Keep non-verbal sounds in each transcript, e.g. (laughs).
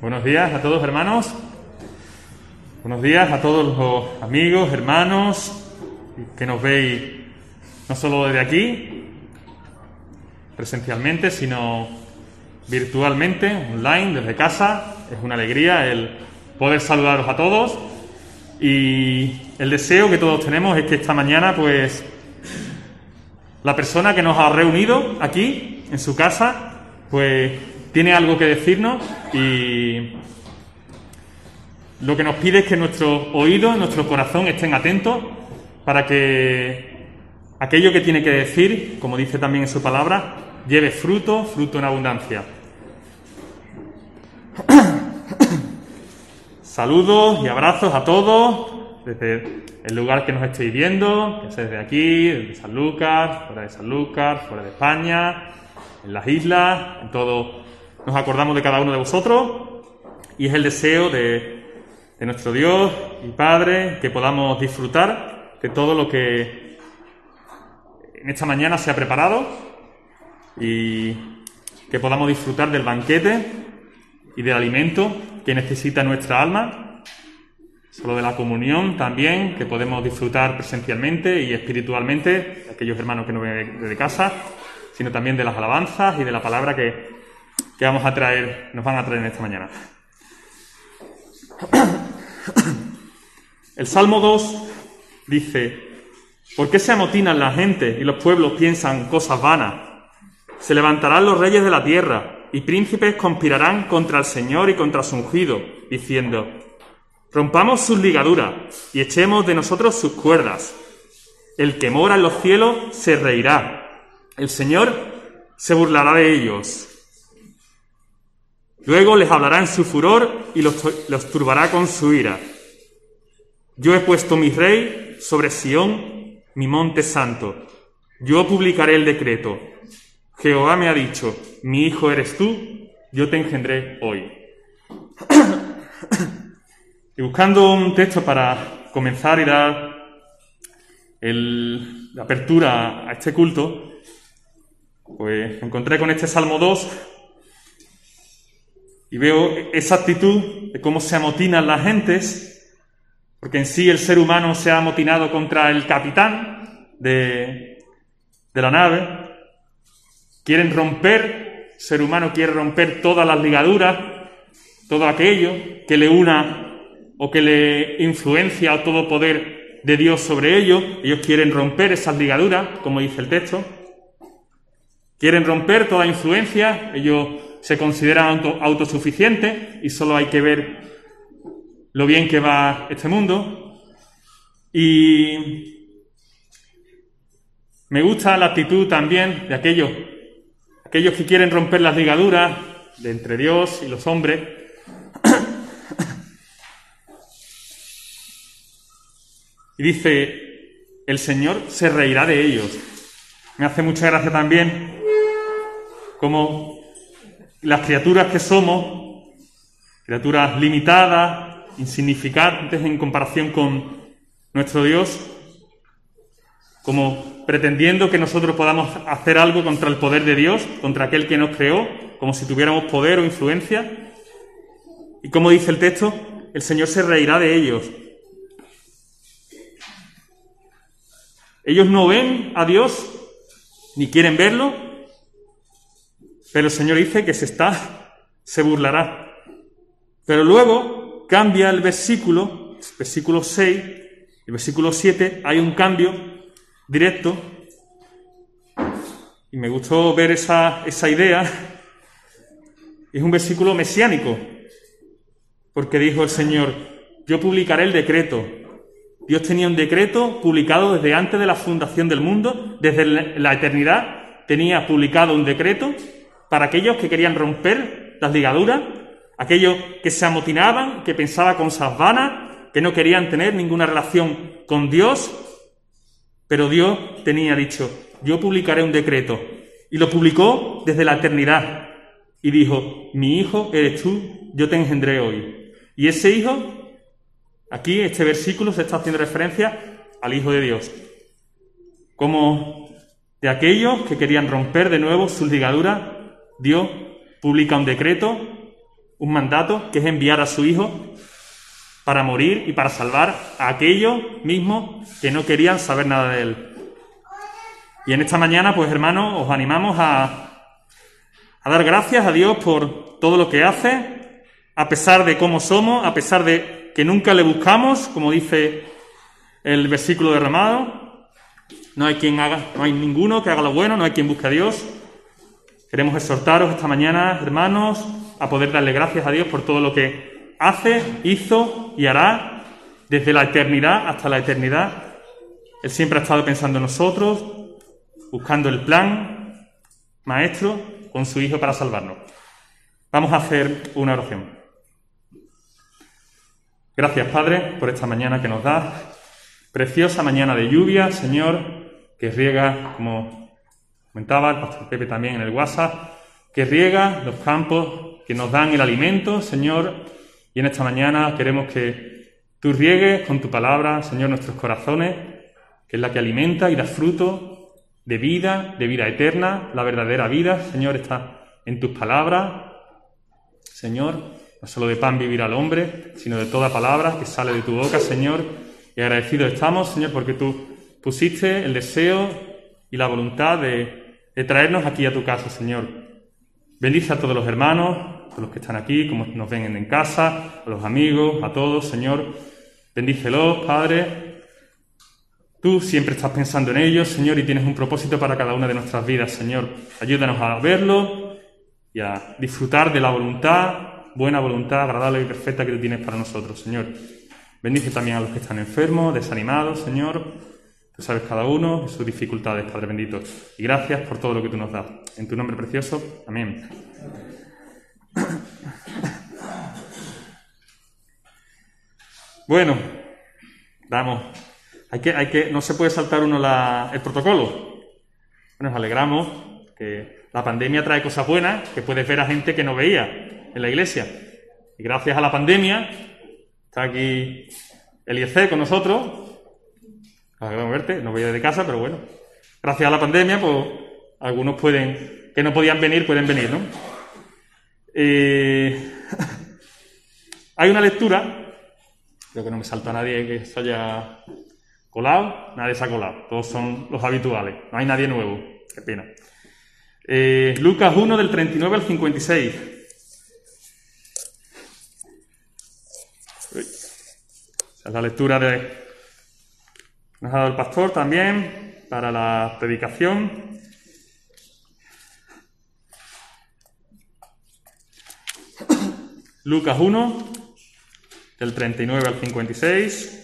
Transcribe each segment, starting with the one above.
Buenos días a todos hermanos. Buenos días a todos los amigos, hermanos que nos veis no solo desde aquí, presencialmente, sino virtualmente, online, desde casa. Es una alegría el poder saludaros a todos y el deseo que todos tenemos es que esta mañana, pues, la persona que nos ha reunido aquí, en su casa, pues tiene algo que decirnos y lo que nos pide es que nuestro oído, nuestro corazón estén atentos para que aquello que tiene que decir, como dice también en su palabra, lleve fruto, fruto en abundancia. (coughs) Saludos y abrazos a todos desde el lugar que nos estéis viendo, que sea desde aquí, desde San Lucas, fuera de San Lucas, fuera de España, en las islas, en todo. Nos acordamos de cada uno de vosotros y es el deseo de, de nuestro Dios y Padre que podamos disfrutar de todo lo que en esta mañana se ha preparado y que podamos disfrutar del banquete y del alimento que necesita nuestra alma Solo de la comunión también, que podemos disfrutar presencialmente y espiritualmente, aquellos hermanos que no ven desde casa, sino también de las alabanzas y de la palabra que, que vamos a traer, nos van a traer en esta mañana. El Salmo 2 dice, ¿por qué se amotinan la gente y los pueblos piensan cosas vanas? Se levantarán los reyes de la tierra y príncipes conspirarán contra el Señor y contra su ungido, diciendo, Rompamos sus ligaduras y echemos de nosotros sus cuerdas. El que mora en los cielos se reirá. El Señor se burlará de ellos. Luego les hablará en su furor y los, los turbará con su ira. Yo he puesto mi rey sobre Sión, mi monte santo. Yo publicaré el decreto. Jehová me ha dicho, mi hijo eres tú, yo te engendré hoy. Y buscando un texto para comenzar y dar la apertura a este culto, pues encontré con este Salmo 2 y veo esa actitud de cómo se amotinan las gentes, porque en sí el ser humano se ha amotinado contra el capitán de, de la nave, quieren romper, el ser humano quiere romper todas las ligaduras, todo aquello que le una o que le influencia a todo poder de Dios sobre ellos. Ellos quieren romper esas ligaduras, como dice el texto. Quieren romper toda influencia. Ellos se consideran autosuficientes y solo hay que ver lo bien que va este mundo. Y me gusta la actitud también de aquellos, aquellos que quieren romper las ligaduras de entre Dios y los hombres Y dice, el Señor se reirá de ellos. Me hace mucha gracia también como las criaturas que somos, criaturas limitadas, insignificantes en comparación con nuestro Dios, como pretendiendo que nosotros podamos hacer algo contra el poder de Dios, contra aquel que nos creó, como si tuviéramos poder o influencia. Y como dice el texto, el Señor se reirá de ellos. Ellos no ven a Dios ni quieren verlo, pero el Señor dice que se está, se burlará. Pero luego cambia el versículo, versículo 6, el versículo 7, hay un cambio directo. Y me gustó ver esa, esa idea. Es un versículo mesiánico, porque dijo el Señor, yo publicaré el decreto, Dios tenía un decreto publicado desde antes de la fundación del mundo, desde la eternidad tenía publicado un decreto para aquellos que querían romper las ligaduras, aquellos que se amotinaban, que pensaban cosas vanas, que no querían tener ninguna relación con Dios, pero Dios tenía dicho, yo publicaré un decreto. Y lo publicó desde la eternidad. Y dijo, mi hijo eres tú, yo te engendré hoy. Y ese hijo Aquí este versículo se está haciendo referencia al Hijo de Dios, como de aquellos que querían romper de nuevo sus ligaduras, Dios publica un decreto un mandato que es enviar a su Hijo para morir y para salvar a aquellos mismos que no querían saber nada de Él. Y en esta mañana, pues hermanos, os animamos a, a dar gracias a Dios por todo lo que hace, a pesar de cómo somos, a pesar de que nunca le buscamos, como dice el versículo derramado. No hay quien haga, no hay ninguno que haga lo bueno, no hay quien busque a Dios. Queremos exhortaros esta mañana, hermanos, a poder darle gracias a Dios por todo lo que hace, hizo y hará desde la eternidad hasta la eternidad. Él siempre ha estado pensando en nosotros, buscando el plan maestro con su Hijo para salvarnos. Vamos a hacer una oración. Gracias, Padre, por esta mañana que nos da. Preciosa mañana de lluvia, Señor, que riega, como comentaba el pastor Pepe también en el WhatsApp, que riega los campos que nos dan el alimento, Señor. Y en esta mañana queremos que tú riegues con tu palabra, Señor, nuestros corazones, que es la que alimenta y da fruto de vida, de vida eterna, la verdadera vida, Señor, está en tus palabras. Señor, no solo de pan vivir al hombre, sino de toda palabra que sale de tu boca, Señor. Y agradecidos estamos, Señor, porque tú pusiste el deseo y la voluntad de, de traernos aquí a tu casa, Señor. Bendice a todos los hermanos, a los que están aquí, como nos ven en casa, a los amigos, a todos, Señor. Bendícelos, Padre, Tú siempre estás pensando en ellos, Señor, y tienes un propósito para cada una de nuestras vidas, Señor. Ayúdanos a verlo y a disfrutar de la voluntad, buena voluntad, agradable y perfecta que tú tienes para nosotros, Señor. Bendice también a los que están enfermos, desanimados, Señor. Tú sabes cada uno sus dificultades, Padre bendito. Y gracias por todo lo que tú nos das. En tu nombre precioso. Amén. Bueno, vamos hay que, hay que, no se puede saltar uno el protocolo. Nos alegramos que la pandemia trae cosas buenas, que puedes ver a gente que no veía en la iglesia. Y gracias a la pandemia, está aquí Eliezer con nosotros. Alegramos verte, no veía de casa, pero bueno. Gracias a la pandemia, pues algunos pueden, que no podían venir, pueden venir, ¿no? Eh, (laughs) hay una lectura, creo que no me salta nadie que se haya Colado, nadie se ha colado. Todos son los habituales. No hay nadie nuevo. Qué pena. Eh, Lucas 1 del 39 al 56. Esa es la lectura de nos ha dado el pastor también para la predicación. Lucas 1 del 39 al 56.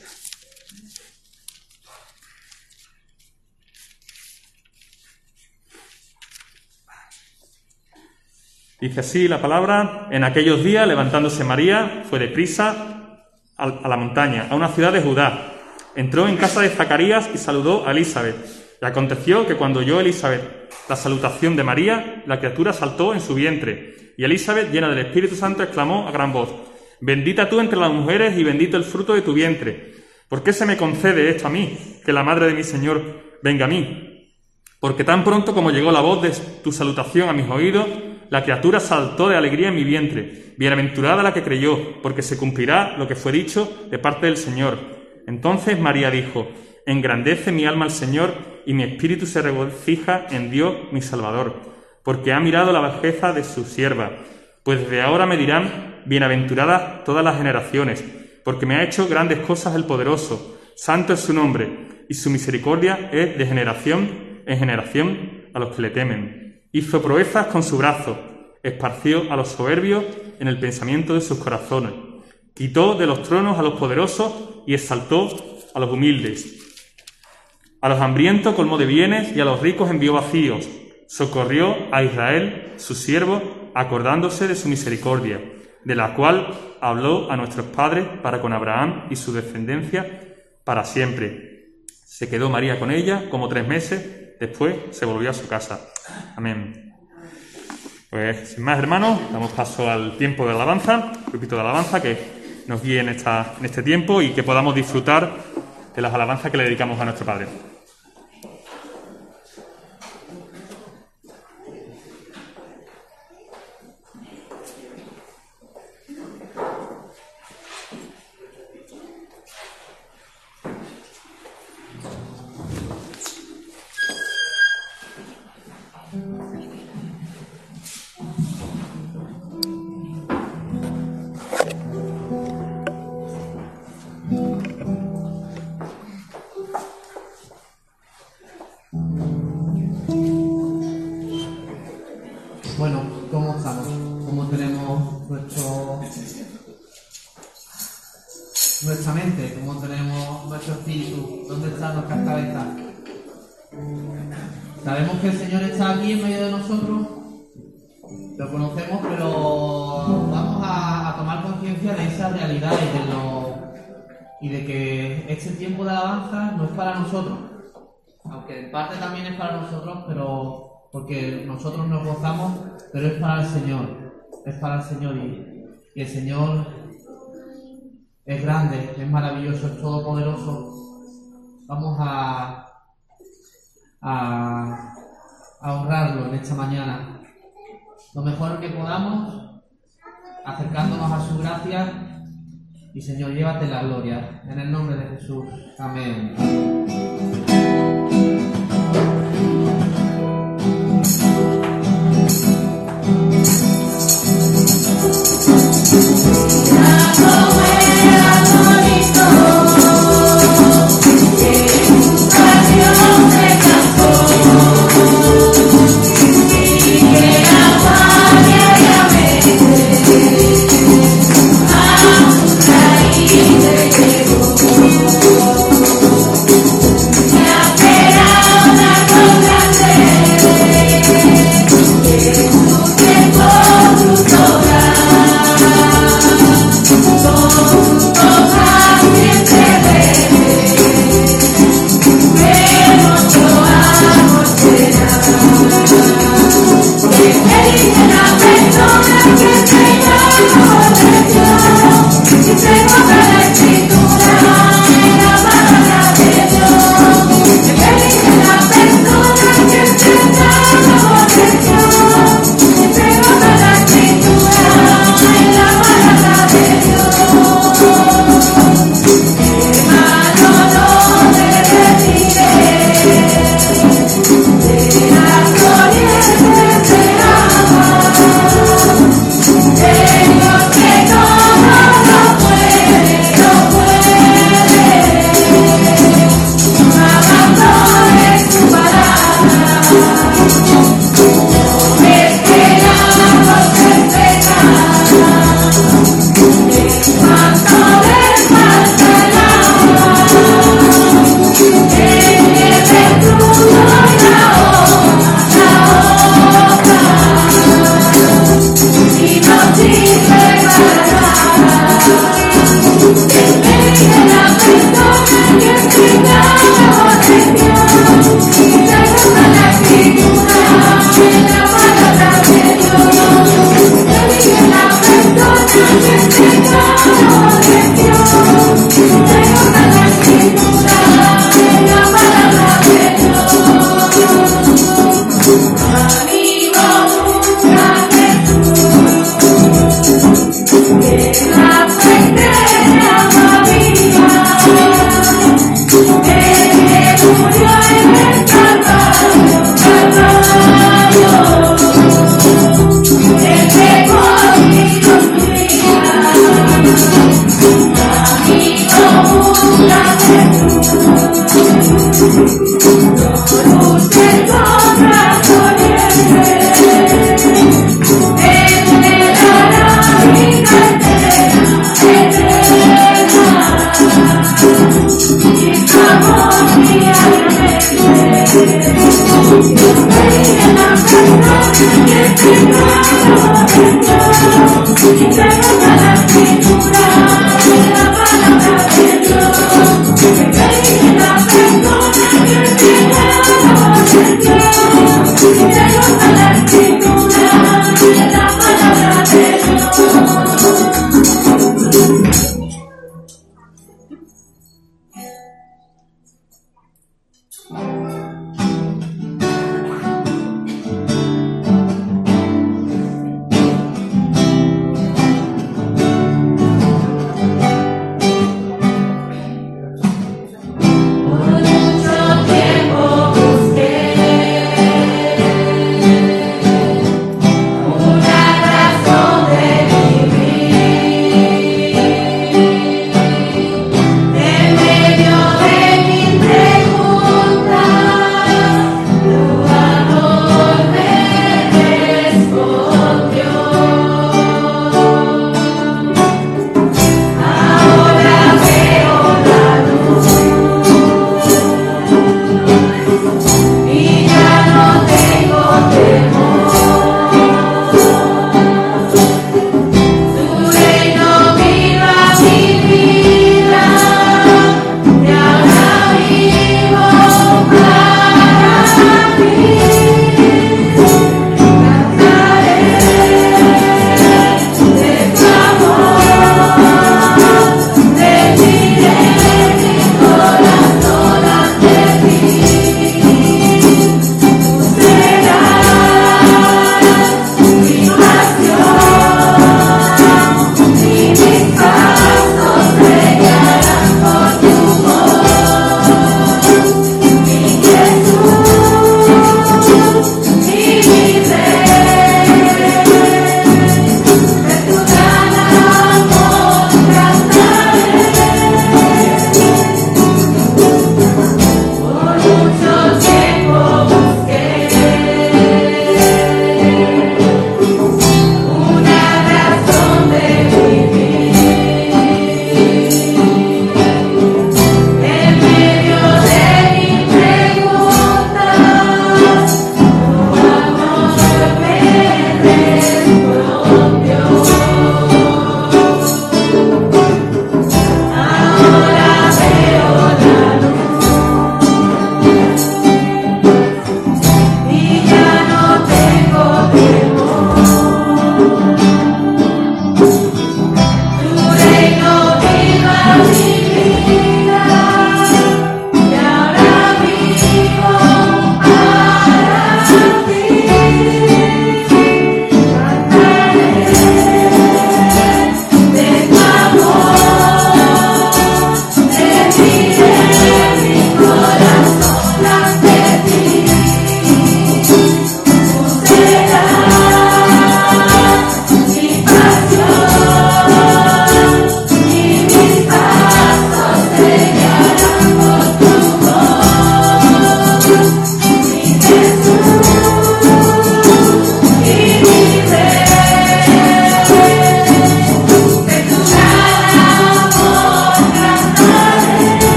Dice así la palabra, en aquellos días, levantándose María, fue deprisa a la montaña, a una ciudad de Judá. Entró en casa de Zacarías y saludó a Elizabeth. Y aconteció que cuando oyó Elizabeth la salutación de María, la criatura saltó en su vientre. Y Elizabeth, llena del Espíritu Santo, exclamó a gran voz, Bendita tú entre las mujeres y bendito el fruto de tu vientre. ¿Por qué se me concede esto a mí, que la madre de mi Señor venga a mí? Porque tan pronto como llegó la voz de tu salutación a mis oídos, la criatura saltó de alegría en mi vientre. Bienaventurada la que creyó, porque se cumplirá lo que fue dicho de parte del Señor. Entonces María dijo, Engrandece mi alma al Señor, y mi espíritu se regocija en Dios mi Salvador, porque ha mirado la bajeza de su sierva. Pues desde ahora me dirán, Bienaventuradas todas las generaciones, porque me ha hecho grandes cosas el poderoso. Santo es su nombre, y su misericordia es de generación en generación a los que le temen. Hizo proezas con su brazo, esparció a los soberbios en el pensamiento de sus corazones, quitó de los tronos a los poderosos y exaltó a los humildes. A los hambrientos colmó de bienes y a los ricos envió vacíos. Socorrió a Israel, su siervo, acordándose de su misericordia, de la cual habló a nuestros padres para con Abraham y su descendencia para siempre. Se quedó María con ella como tres meses después se volvió a su casa. Amén. Pues sin más, hermanos, damos paso al tiempo de alabanza, grupito de alabanza que nos guíe en, esta, en este tiempo y que podamos disfrutar de las alabanzas que le dedicamos a nuestro Padre. Y de que este tiempo de alabanza no es para nosotros, aunque en parte también es para nosotros, pero porque nosotros nos gozamos, pero es para el Señor, es para el Señor y, el Señor es grande, es maravilloso, es todopoderoso. Vamos a, a, a honrarlo en esta mañana. Lo mejor que podamos, acercándonos a su gracia y Señor, llévate la gloria. En el nombre de Jesús. Amén.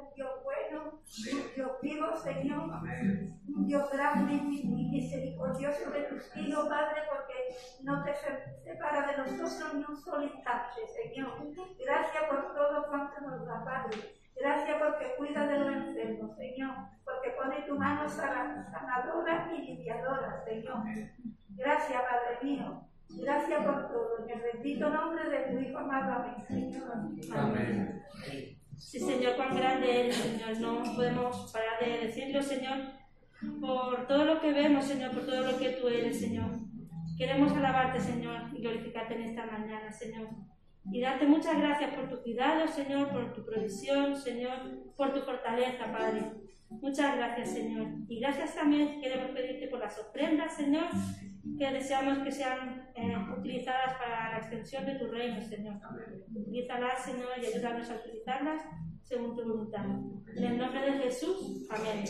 Un Dios bueno, un Dios vivo, Señor, un Dios grande y misericordioso de tus hijos, Padre, porque no te se- separa de nosotros ni un solo instante, Señor. Gracias por todo cuanto nos da, Padre. Gracias porque cuida de los enfermos, Señor, porque pone tu mano sana- sanadora y limpiadora, Señor. Gracias, Padre mío. Gracias por todo. En el bendito nombre de tu Hijo amado, amén, Señor. Amén. Sí, Señor, cuán grande eres, Señor. No podemos parar de decirlo, Señor, por todo lo que vemos, Señor, por todo lo que tú eres, Señor. Queremos alabarte, Señor, y glorificarte en esta mañana, Señor. Y darte muchas gracias por tu cuidado, Señor, por tu provisión, Señor, por tu fortaleza, Padre. Muchas gracias, Señor. Y gracias también queremos pedirte por las ofrendas, Señor, que deseamos que sean eh, utilizadas para la extensión de tu reino, Señor. Utilízalas, Señor, y ayúdanos a utilizarlas según tu voluntad. En el nombre de Jesús, amén.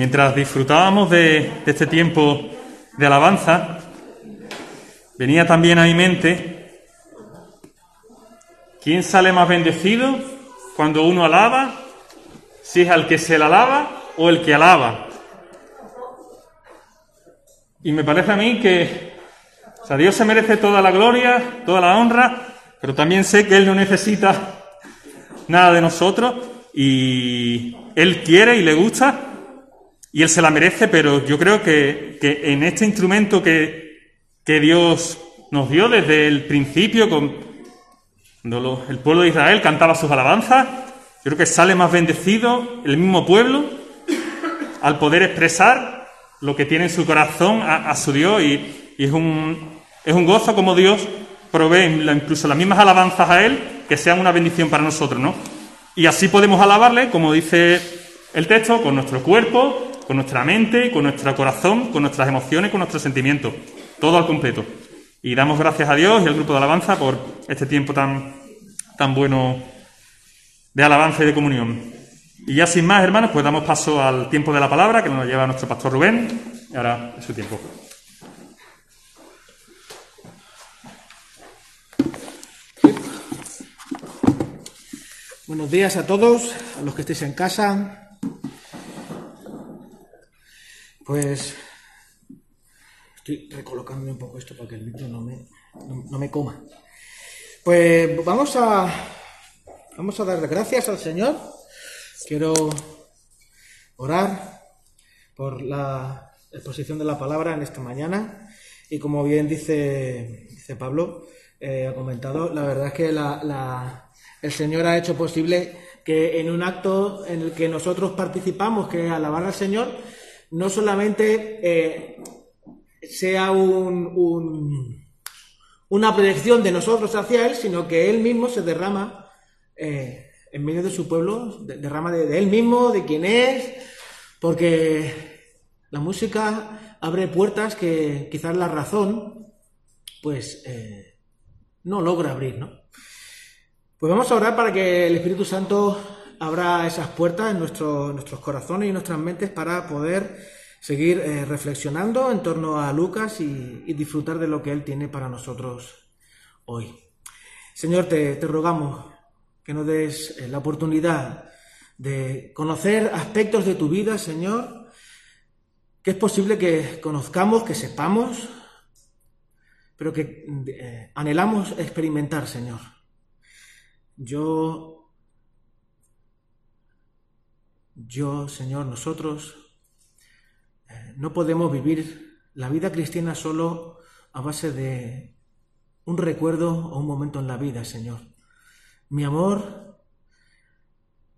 Mientras disfrutábamos de, este tiempo de alabanza, venía también a mi mente quién sale más bendecido cuando uno alaba, si es al que se le alaba o el que alaba. Y me parece a mí que o Dios se merece toda la gloria, toda la honra, pero también sé que Él no necesita nada de nosotros y Él quiere y le gusta y Él se la merece, pero yo creo que, en este instrumento que, Dios nos dio desde el principio, cuando el pueblo de Israel cantaba sus alabanzas, yo creo que sale más bendecido el mismo pueblo al poder expresar lo que tiene en su corazón a, su Dios y, y es, un, es un gozo como Dios provee incluso las mismas alabanzas a Él que sean una bendición para nosotros, ¿no? Y así podemos alabarle, como dice el texto, con nuestro cuerpo, con nuestra mente, con nuestro corazón, con nuestras emociones, con nuestros sentimientos, todo al completo. Y damos gracias a Dios y al grupo de alabanza por este tiempo tan, tan bueno de alabanza y de comunión. Y ya sin más, hermanos, pues damos paso al tiempo de la palabra que nos lleva nuestro pastor Rubén. Y ahora es su tiempo. Buenos días a todos, a los que estéis en casa. Pues estoy recolocando un poco esto para que el micro no me, no me coma. Pues vamos a vamos a dar gracias al Señor. Quiero orar por la exposición de la palabra en esta mañana y como bien dice, dice Pablo, eh, ha comentado, la verdad es que la- la- el Señor ha hecho posible que en un acto en el que nosotros participamos, que es alabar al Señor, no solamente eh, sea un- un, una proyección de nosotros hacia Él, sino que Él mismo se derrama eh, en medio de su pueblo, de- derrama de, de Él mismo, de quién es, porque la música abre puertas que quizás la razón, pues, eh, no logra abrir, ¿no? Pues vamos a orar para que el Espíritu Santo abra esas puertas en nuestro- nuestros corazones y nuestras mentes para poder seguir eh, reflexionando en torno a Lucas y, disfrutar de lo que Él tiene para nosotros hoy. Señor, te, te rogamos que nos des eh, la oportunidad de conocer aspectos de tu vida, Señor, que es posible que conozcamos, que sepamos, pero que eh, anhelamos experimentar, Señor. Yo, yo, Señor, nosotros eh, no podemos vivir la vida cristiana solo a base de un recuerdo o un momento en la vida, Señor. Mi amor,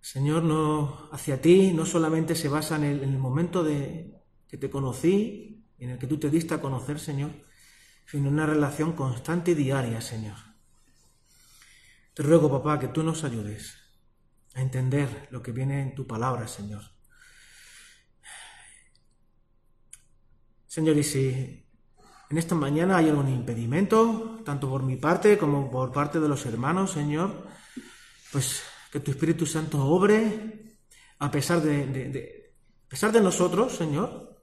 Señor, no hacia ti no solamente se basa en el, en el momento de que te conocí, en el que tú te diste a conocer, Señor, sino en una relación constante y diaria, Señor. Te ruego, papá, que tú nos ayudes a entender lo que viene en tu palabra, Señor. Señor, y si en esta mañana hay algún impedimento, tanto por mi parte como por parte de los hermanos, Señor, pues que tu Espíritu Santo obre a pesar de, a pesar de nosotros, Señor,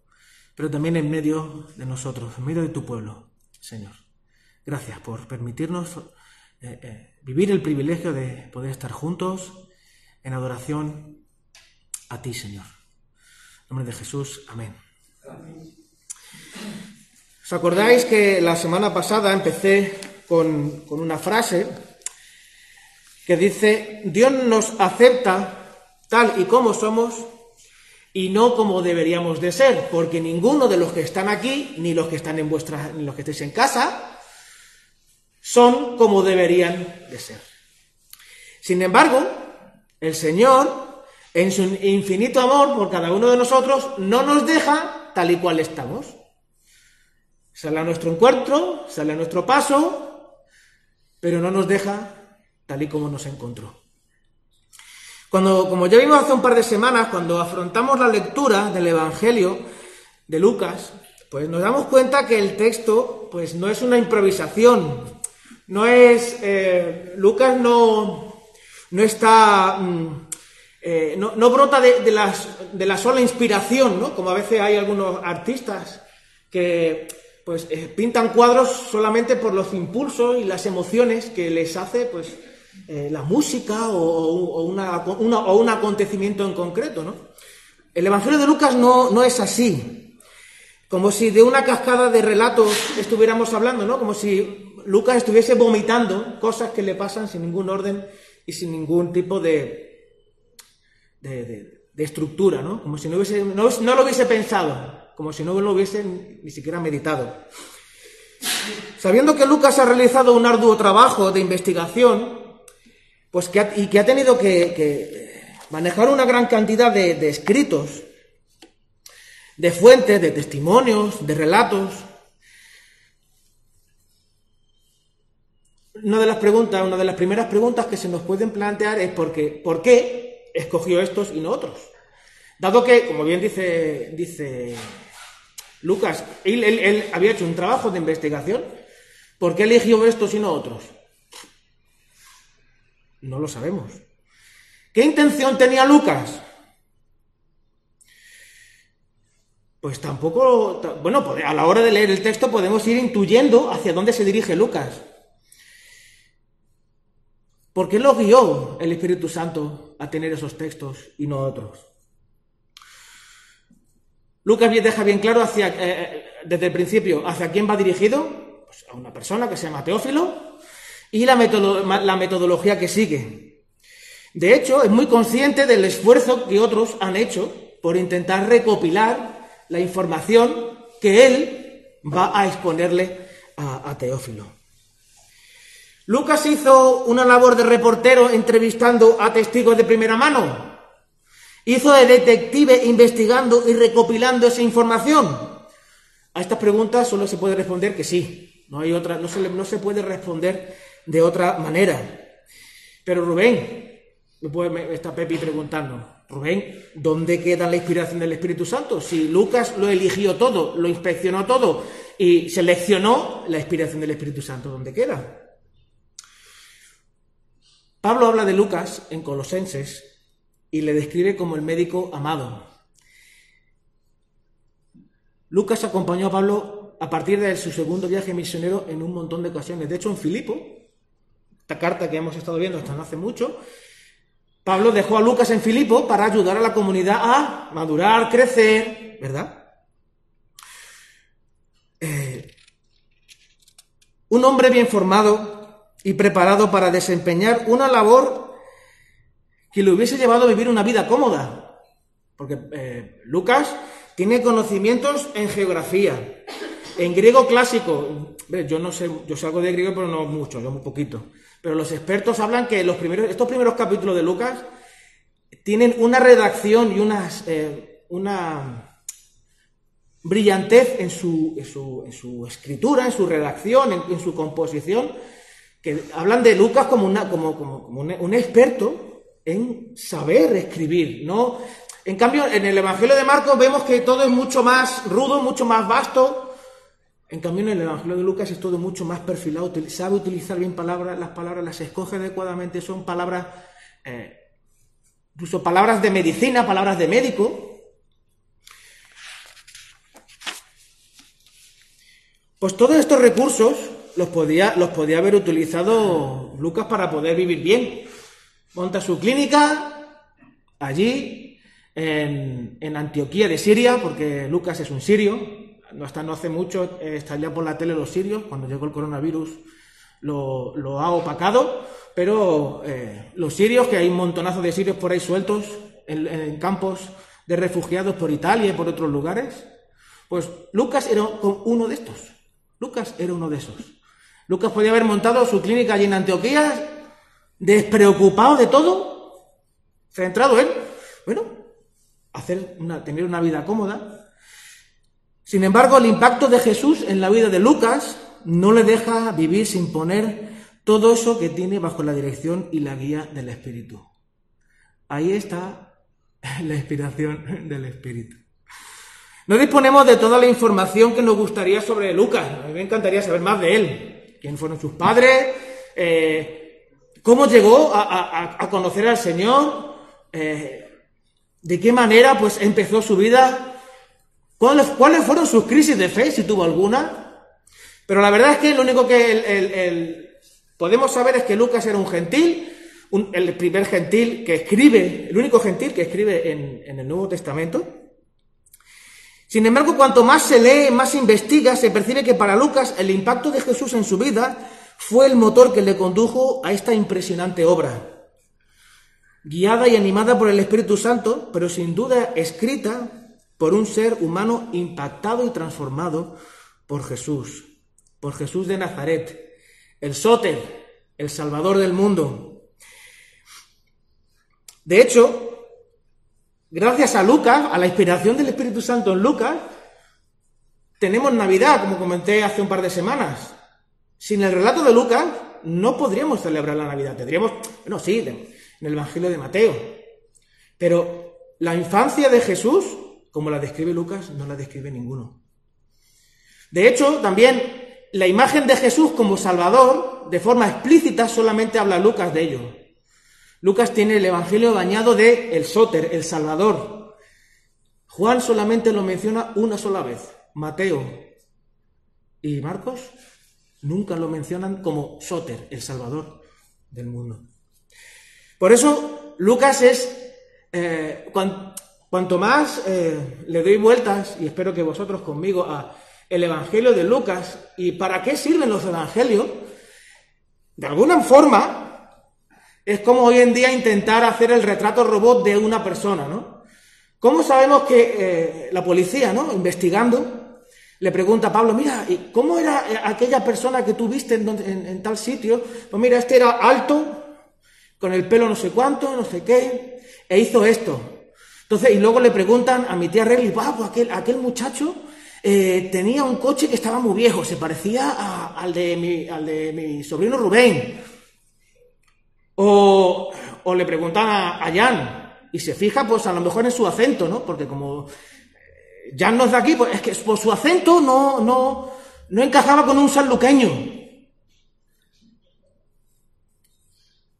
pero también en medio de nosotros, en medio de tu pueblo, Señor. Gracias por permitirnos eh, eh, vivir el privilegio de poder estar juntos en adoración a ti, Señor. En nombre de Jesús, amén. ¿Os acordáis que la semana pasada empecé con, con una frase que dice, Dios nos acepta tal y como somos y no como deberíamos de ser, porque ninguno de los que están aquí, ni los que están en vuestras, ni los que estéis en casa, son como deberían de ser. Sin embargo, el Señor, en su infinito amor por cada uno de nosotros, no nos deja tal y cual estamos. Sale a nuestro encuentro, sale a nuestro paso, pero no nos deja tal y como nos encontró. Cuando, como ya vimos hace un par de semanas, cuando afrontamos la lectura del Evangelio de Lucas, pues nos damos cuenta que el texto, pues no es una improvisación, no es eh, Lucas no no está mm, eh, no, no brota de, de las, de la sola inspiración, ¿no? Como a veces hay algunos artistas que pues eh, pintan cuadros solamente por los impulsos y las emociones que les hace pues eh, la música o, una- una- o un acontecimiento en concreto, ¿no? El Evangelio de Lucas no, no es así. Como si de una cascada de relatos estuviéramos hablando, ¿no? Como si Lucas estuviese vomitando cosas que le pasan sin ningún orden y sin ningún tipo de, de, estructura, ¿no? Como si no, hubiese, no, lo hubiese pensado, como si no lo hubiese ni siquiera meditado. Sabiendo que Lucas ha realizado un arduo trabajo de investigación, pues que y que ha tenido que, manejar una gran cantidad de escritos, de fuentes, de testimonios, de relatos. Una de las preguntas, una de las primeras preguntas que se nos pueden plantear es por qué, por qué escogió estos y no otros. Dado que, como bien dice, Lucas, él, había hecho un trabajo de investigación, ¿por qué eligió estos y no otros? No lo sabemos. ¿Qué intención tenía Lucas? Pues tampoco, ta- bueno, pode- a la hora de leer el texto podemos ir intuyendo hacia dónde se dirige Lucas. ¿Por qué lo guió el Espíritu Santo a tener esos textos y no otros? Lucas bien deja bien claro hacia, eh, desde el principio hacia quién va dirigido, pues a una persona que se llama Teófilo, y la, metodología que sigue. De hecho, es muy consciente del esfuerzo que otros han hecho por intentar recopilar la información que él va a exponerle a Teófilo. Lucas hizo una labor de reportero entrevistando a testigos de primera mano. Hizo de detective investigando y recopilando esa información. A estas preguntas solo se puede responder que sí. No hay otra, no se, no se puede responder de otra manera. Pero Rubén, puede- me está Pepi preguntando, Rubén, ¿dónde queda la inspiración del Espíritu Santo? Si Lucas lo eligió todo, lo inspeccionó todo y seleccionó la inspiración del Espíritu Santo, ¿dónde queda? Pablo habla de Lucas en Colosenses y le describe como el médico amado. Lucas acompañó a Pablo a partir de su segundo viaje misionero en un montón de ocasiones. De hecho, en Filipo, esta carta que hemos estado viendo hasta no hace mucho, Pablo dejó a Lucas en Filipo para ayudar a la comunidad a madurar, crecer, ¿verdad? Eh, un hombre bien formado y preparado para desempeñar una labor que le hubiese llevado a vivir una vida cómoda. Porque eh, Lucas tiene conocimientos en geografía, en griego clásico. Yo no sé, yo sé algo de griego, pero no mucho, yo muy poquito. Pero los expertos hablan que los primeros, estos primeros capítulos de Lucas tienen una redacción y unas, eh, una brillantez en su, en su- en su escritura, en su redacción, en su composición, que hablan de Lucas como, una, como, como- un, experto en saber escribir, ¿no? En cambio, en el Evangelio de Marcos vemos que todo es mucho más rudo, mucho más vasto. En cambio, en el Evangelio de Lucas es todo mucho más perfilado, sabe utilizar bien palabras, las palabras las escoge adecuadamente, son palabras, eh, incluso palabras de medicina, palabras de médico. Pues todos estos recursos los podía, los podía haber utilizado Lucas para poder vivir bien. Monta su clínica allí, en, en Antioquía de Siria, porque Lucas es un sirio. No, hasta no hace mucho eh, salía por la tele los sirios, cuando llegó el coronavirus lo, lo ha opacado, pero eh, los sirios, que hay un montonazo de sirios por ahí sueltos en, en campos de refugiados por Italia y por otros lugares, pues Lucas era uno de estos. Lucas era uno de esos. Lucas podía haber montado su clínica allí en Antioquía, despreocupado de todo, centrado en, bueno, hacer una, tener una vida cómoda. Sin embargo, el impacto de Jesús en la vida de Lucas no le deja vivir sin poner todo eso que tiene bajo la dirección y la guía del Espíritu. Ahí está la inspiración del Espíritu. No disponemos de toda la información que nos gustaría sobre Lucas. A mí me encantaría saber más de él. ¿Quién fueron sus padres? Eh, ¿Cómo llegó a, conocer al Señor? Eh, ¿De qué manera pues, empezó su vida? ¿Cuáles, fueron sus crisis de fe, si tuvo alguna? Pero la verdad es que lo único que podemos saber es que Lucas era un gentil, el primer gentil que escribe, el único gentil que escribe en el Nuevo Testamento. Sin embargo, cuanto más se lee, más se investiga, se percibe que para Lucas el impacto de Jesús en su vida fue el motor que le condujo a esta impresionante obra. Guiada y animada por el Espíritu Santo, pero sin duda escrita por un ser humano impactado y transformado por Jesús, por Jesús de Nazaret, el sóter, el Salvador del mundo. De hecho, gracias a Lucas, a la inspiración del Espíritu Santo en Lucas, tenemos Navidad, como comenté hace un par de semanas. Sin el relato de Lucas, no podríamos celebrar la Navidad. Tendríamos, bueno, sí, en el Evangelio de Mateo. Pero la infancia de Jesús, como la describe Lucas, no la describe ninguno. De hecho, también la imagen de Jesús como Salvador, de forma explícita, solamente habla Lucas de ello. Lucas tiene el Evangelio bañado de el Sóter, el Salvador. Juan solamente lo menciona una sola vez. Mateo y Marcos nunca lo mencionan como Sóter, el Salvador del mundo. Por eso, Lucas es, eh, cuan- cuanto más eh, le doy vueltas, y espero que vosotros conmigo, a el Evangelio de Lucas, y para qué sirven los Evangelios, de alguna forma, es como hoy en día intentar hacer el retrato robot de una persona, ¿no? ¿Cómo sabemos que eh, la policía, ¿no? Investigando, le pregunta a Pablo, mira, ¿y cómo era eh, aquella persona que tú viste en, tal sitio? Pues mira, este era alto, con el pelo no sé cuánto, no sé qué, e hizo esto. Entonces, y luego le preguntan a mi tía Relly, va, pues aquel, aquel muchacho eh, tenía un coche que estaba muy viejo, se parecía al, de mi, al de mi sobrino Rubén. O, le preguntan a, Jan, y se fija, pues a lo mejor en su acento, ¿no? Porque como eh, Jan no es de aquí, pues es que por su acento no, no, no encajaba con un sanluqueño.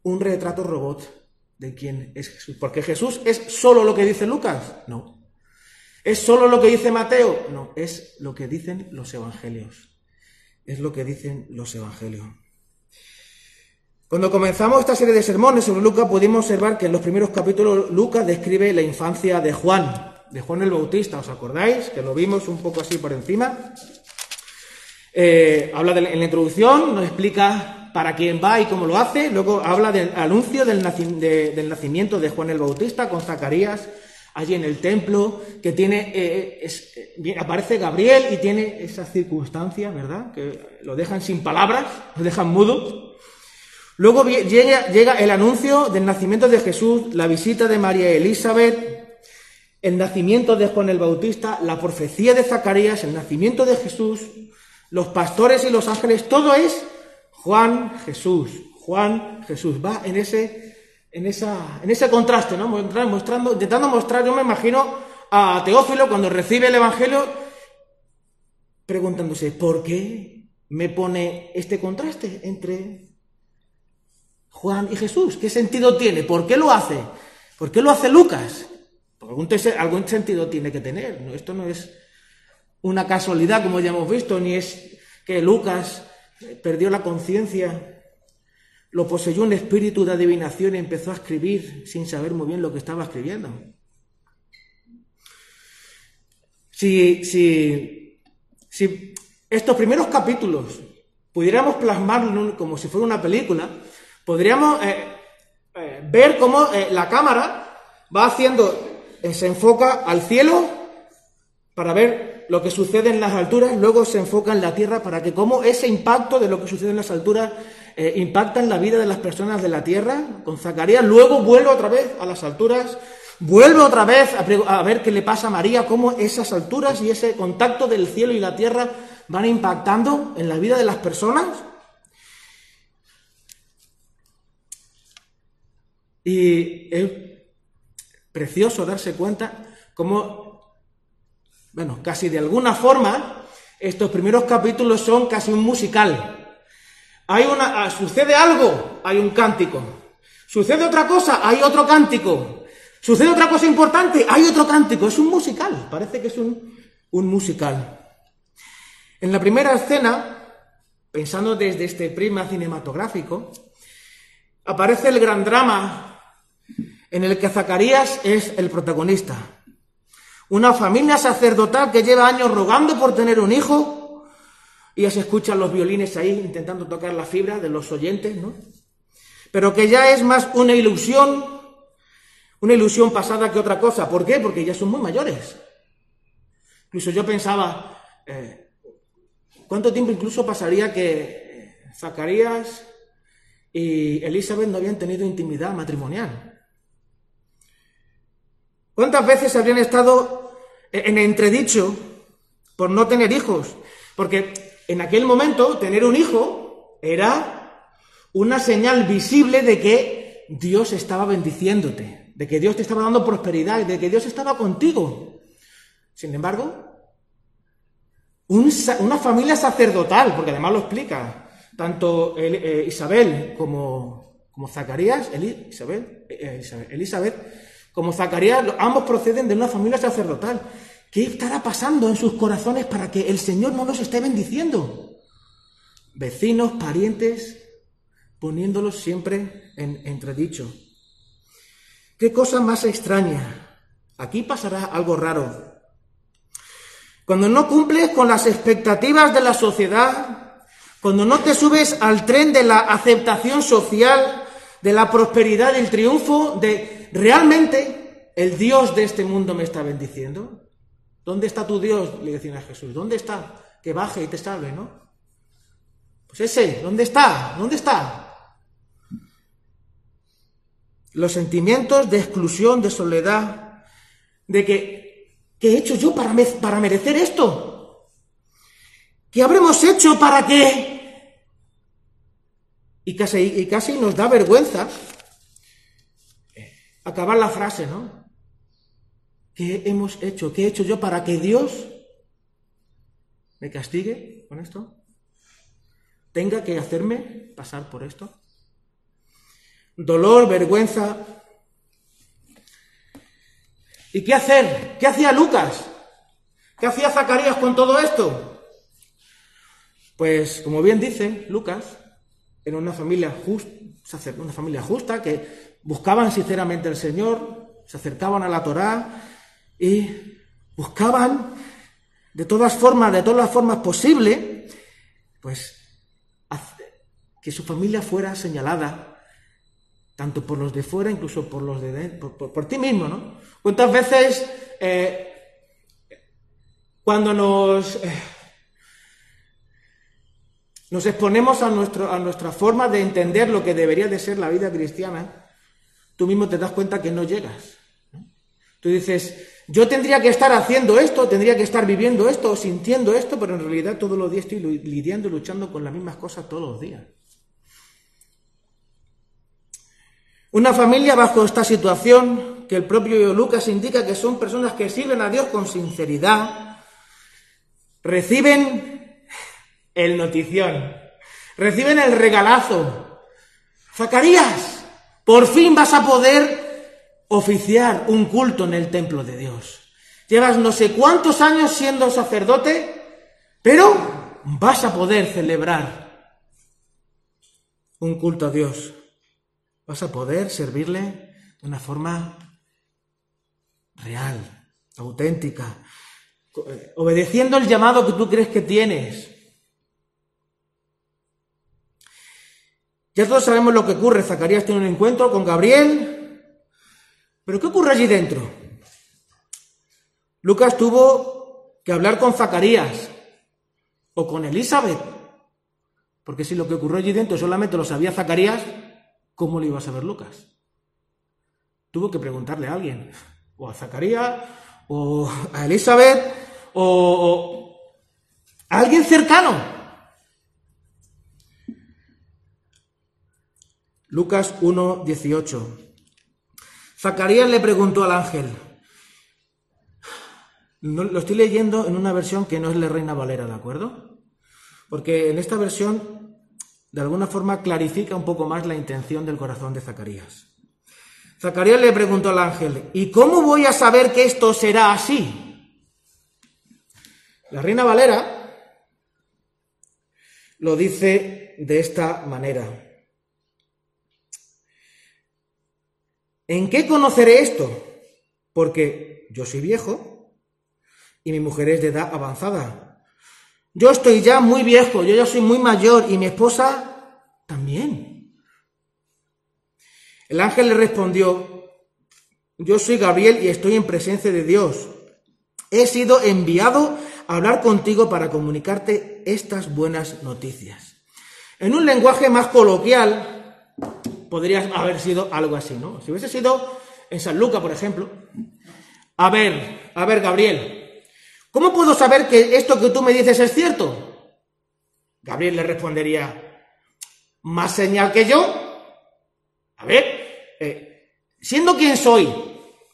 Un retrato robot de quién es Jesús. Porque Jesús es solo lo que dice Lucas. No. ¿Es solo lo que dice Mateo? No, es lo que dicen los evangelios. Es lo que dicen los evangelios. Cuando comenzamos esta serie de sermones sobre Lucas, pudimos observar que en los primeros capítulos Lucas describe la infancia de Juan, de Juan el Bautista, ¿os acordáis? Que lo vimos un poco así por encima. Eh, habla en la introducción, nos explica para quién va y cómo lo hace, luego habla del anuncio del, naci- de- del nacimiento de Juan el Bautista con Zacarías, allí en el templo, que tiene, eh, eh, aparece Gabriel y tiene esa circunstancia, ¿verdad? Que lo dejan sin palabras, lo dejan mudo. Luego llega, el anuncio del nacimiento de Jesús, la visita de María Elizabeth, el nacimiento de Juan el Bautista, la profecía de Zacarías, el nacimiento de Jesús, los pastores y los ángeles, todo es Juan Jesús, Juan Jesús. Va en ese, en esa, en ese contraste, ¿no? Mostra- Mostrando, intentando mostrar, yo me imagino a Teófilo cuando recibe el Evangelio preguntándose, ¿por qué me pone este contraste entre Juan y Jesús? ¿Qué sentido tiene? ¿Por qué lo hace? ¿Por qué lo hace Lucas? Algún, algún sentido tiene que tener. Esto no es una casualidad, como ya hemos visto, ni es que Lucas eh, perdió la conciencia, lo poseyó un espíritu de adivinación y empezó a escribir sin saber muy bien lo que estaba escribiendo. Si, si, si estos primeros capítulos pudiéramos plasmarlo como si fuera una película, podríamos eh, eh, ver cómo eh, la cámara va haciendo, se enfoca al cielo para ver lo que sucede en las alturas, luego se enfoca en la tierra para que cómo ese impacto de lo que sucede en las alturas impacta en la vida de las personas de la tierra, con Zacarías, luego vuelve otra vez a las alturas, vuelve otra vez a ver qué le pasa a María, cómo esas alturas y ese contacto del cielo y la tierra van impactando en la vida de las personas. Y es precioso darse cuenta cómo, bueno, casi de alguna forma, estos primeros capítulos son casi un musical. Hay una, ah, sucede algo, hay un cántico. Sucede otra cosa, hay otro cántico. Sucede otra cosa importante, hay otro cántico. Es un musical, parece que es un, un musical. En la primera escena, pensando desde este prisma cinematográfico, aparece el gran drama en el que Zacarías es el protagonista. Una familia sacerdotal que lleva años rogando por tener un hijo y ya se escuchan los violines ahí intentando tocar la fibra de los oyentes, ¿no? Pero que ya es más una ilusión, una ilusión pasada que otra cosa. ¿Por qué? Porque ya son muy mayores. Incluso yo pensaba, eh, ¿cuánto tiempo incluso pasaría que eh, Zacarías y Elizabeth no habían tenido intimidad matrimonial? ¿Cuántas veces habrían estado en entredicho por no tener hijos? Porque en aquel momento tener un hijo era una señal visible de que Dios estaba bendiciéndote, de que Dios te estaba dando prosperidad, de que Dios estaba contigo. Sin embargo, una familia sacerdotal, porque además lo explica, tanto el- eh, Isabel como, como Zacarías, Eli- Isabel, eh, Isabel- Elizabeth, como Zacarías, ambos proceden de una familia sacerdotal. ¿Qué estará pasando en sus corazones para que el Señor no los esté bendiciendo? Vecinos, parientes, poniéndolos siempre en entredicho. ¿Qué cosa más extraña? Aquí pasará algo raro. Cuando no cumples con las expectativas de la sociedad, cuando no te subes al tren de la aceptación social, de la prosperidad, del triunfo, de realmente el Dios de este mundo me está bendiciendo. ¿Dónde está tu Dios? Le decían a Jesús. ¿Dónde está? Que baje y te salve, ¿no? Pues ese, ¿dónde está? ¿Dónde está? Los sentimientos de exclusión, de soledad, de que, ¿qué he hecho yo para, para merecer esto? ¿Qué habremos hecho para que...? Y casi, y casi nos da vergüenza acabar la frase, ¿no? ¿Qué hemos hecho? ¿Qué he hecho yo para que Dios me castigue con esto? ¿Tenga que hacerme pasar por esto? Dolor, vergüenza. ¿Y qué hacer? ¿Qué hacía Lucas? ¿Qué hacía Zacarías con todo esto? Pues, como bien dice Lucas, era una familia, just- una familia justa que buscaban sinceramente al Señor, se acercaban a la Torá y buscaban de todas formas, de todas las formas posibles, pues que su familia fuera señalada tanto por los de fuera, incluso por los de dentro, por, por ti mismo, ¿no? ¿Cuántas veces eh, cuando nos, eh, nos exponemos a, nuestro, a nuestra forma de entender lo que debería de ser la vida cristiana, tú mismo te das cuenta que no llegas. Tú dices, yo tendría que estar haciendo esto, tendría que estar viviendo esto, sintiendo esto, pero en realidad todos los días estoy lidiando y luchando con las mismas cosas todos los días. Una familia bajo esta situación, que el propio Lucas indica que son personas que sirven a Dios con sinceridad, reciben el notición, reciben el regalazo. Zacarías, por fin vas a poder oficiar un culto en el templo de Dios. Llevas no sé cuántos años siendo sacerdote, pero vas a poder celebrar un culto a Dios. Vas a poder servirle de una forma real, auténtica, obedeciendo el llamado que tú crees que tienes. Ya todos sabemos lo que ocurre. Zacarías tiene un encuentro con Gabriel. Pero ¿qué ocurre allí dentro? Lucas tuvo que hablar con Zacarías o con Elizabeth. Porque si lo que ocurrió allí dentro solamente lo sabía Zacarías, ¿cómo lo iba a saber Lucas? Tuvo que preguntarle a alguien, o a Zacarías, o a Elizabeth, o, o a alguien cercano. Lucas 1, 18. Zacarías le preguntó al ángel, lo estoy leyendo en una versión que no es la Reina Valera, ¿de acuerdo? Porque en esta versión, de alguna forma, clarifica un poco más la intención del corazón de Zacarías. Zacarías le preguntó al ángel, ¿y cómo voy a saber que esto será así? La Reina Valera lo dice de esta manera. ¿En qué conoceré esto? Porque yo soy viejo y mi mujer es de edad avanzada. Yo estoy ya muy viejo, yo ya soy muy mayor y mi esposa también. El ángel le respondió, yo soy Gabriel y estoy en presencia de Dios. He sido enviado a hablar contigo para comunicarte estas buenas noticias. En un lenguaje más coloquial, podría haber sido algo así, ¿no? Si hubiese sido en San Lucas, por ejemplo. A ver, a ver, Gabriel, ¿cómo puedo saber que esto que tú me dices es cierto? Gabriel le respondería, ¿más señal que yo? A ver, eh, siendo quien soy,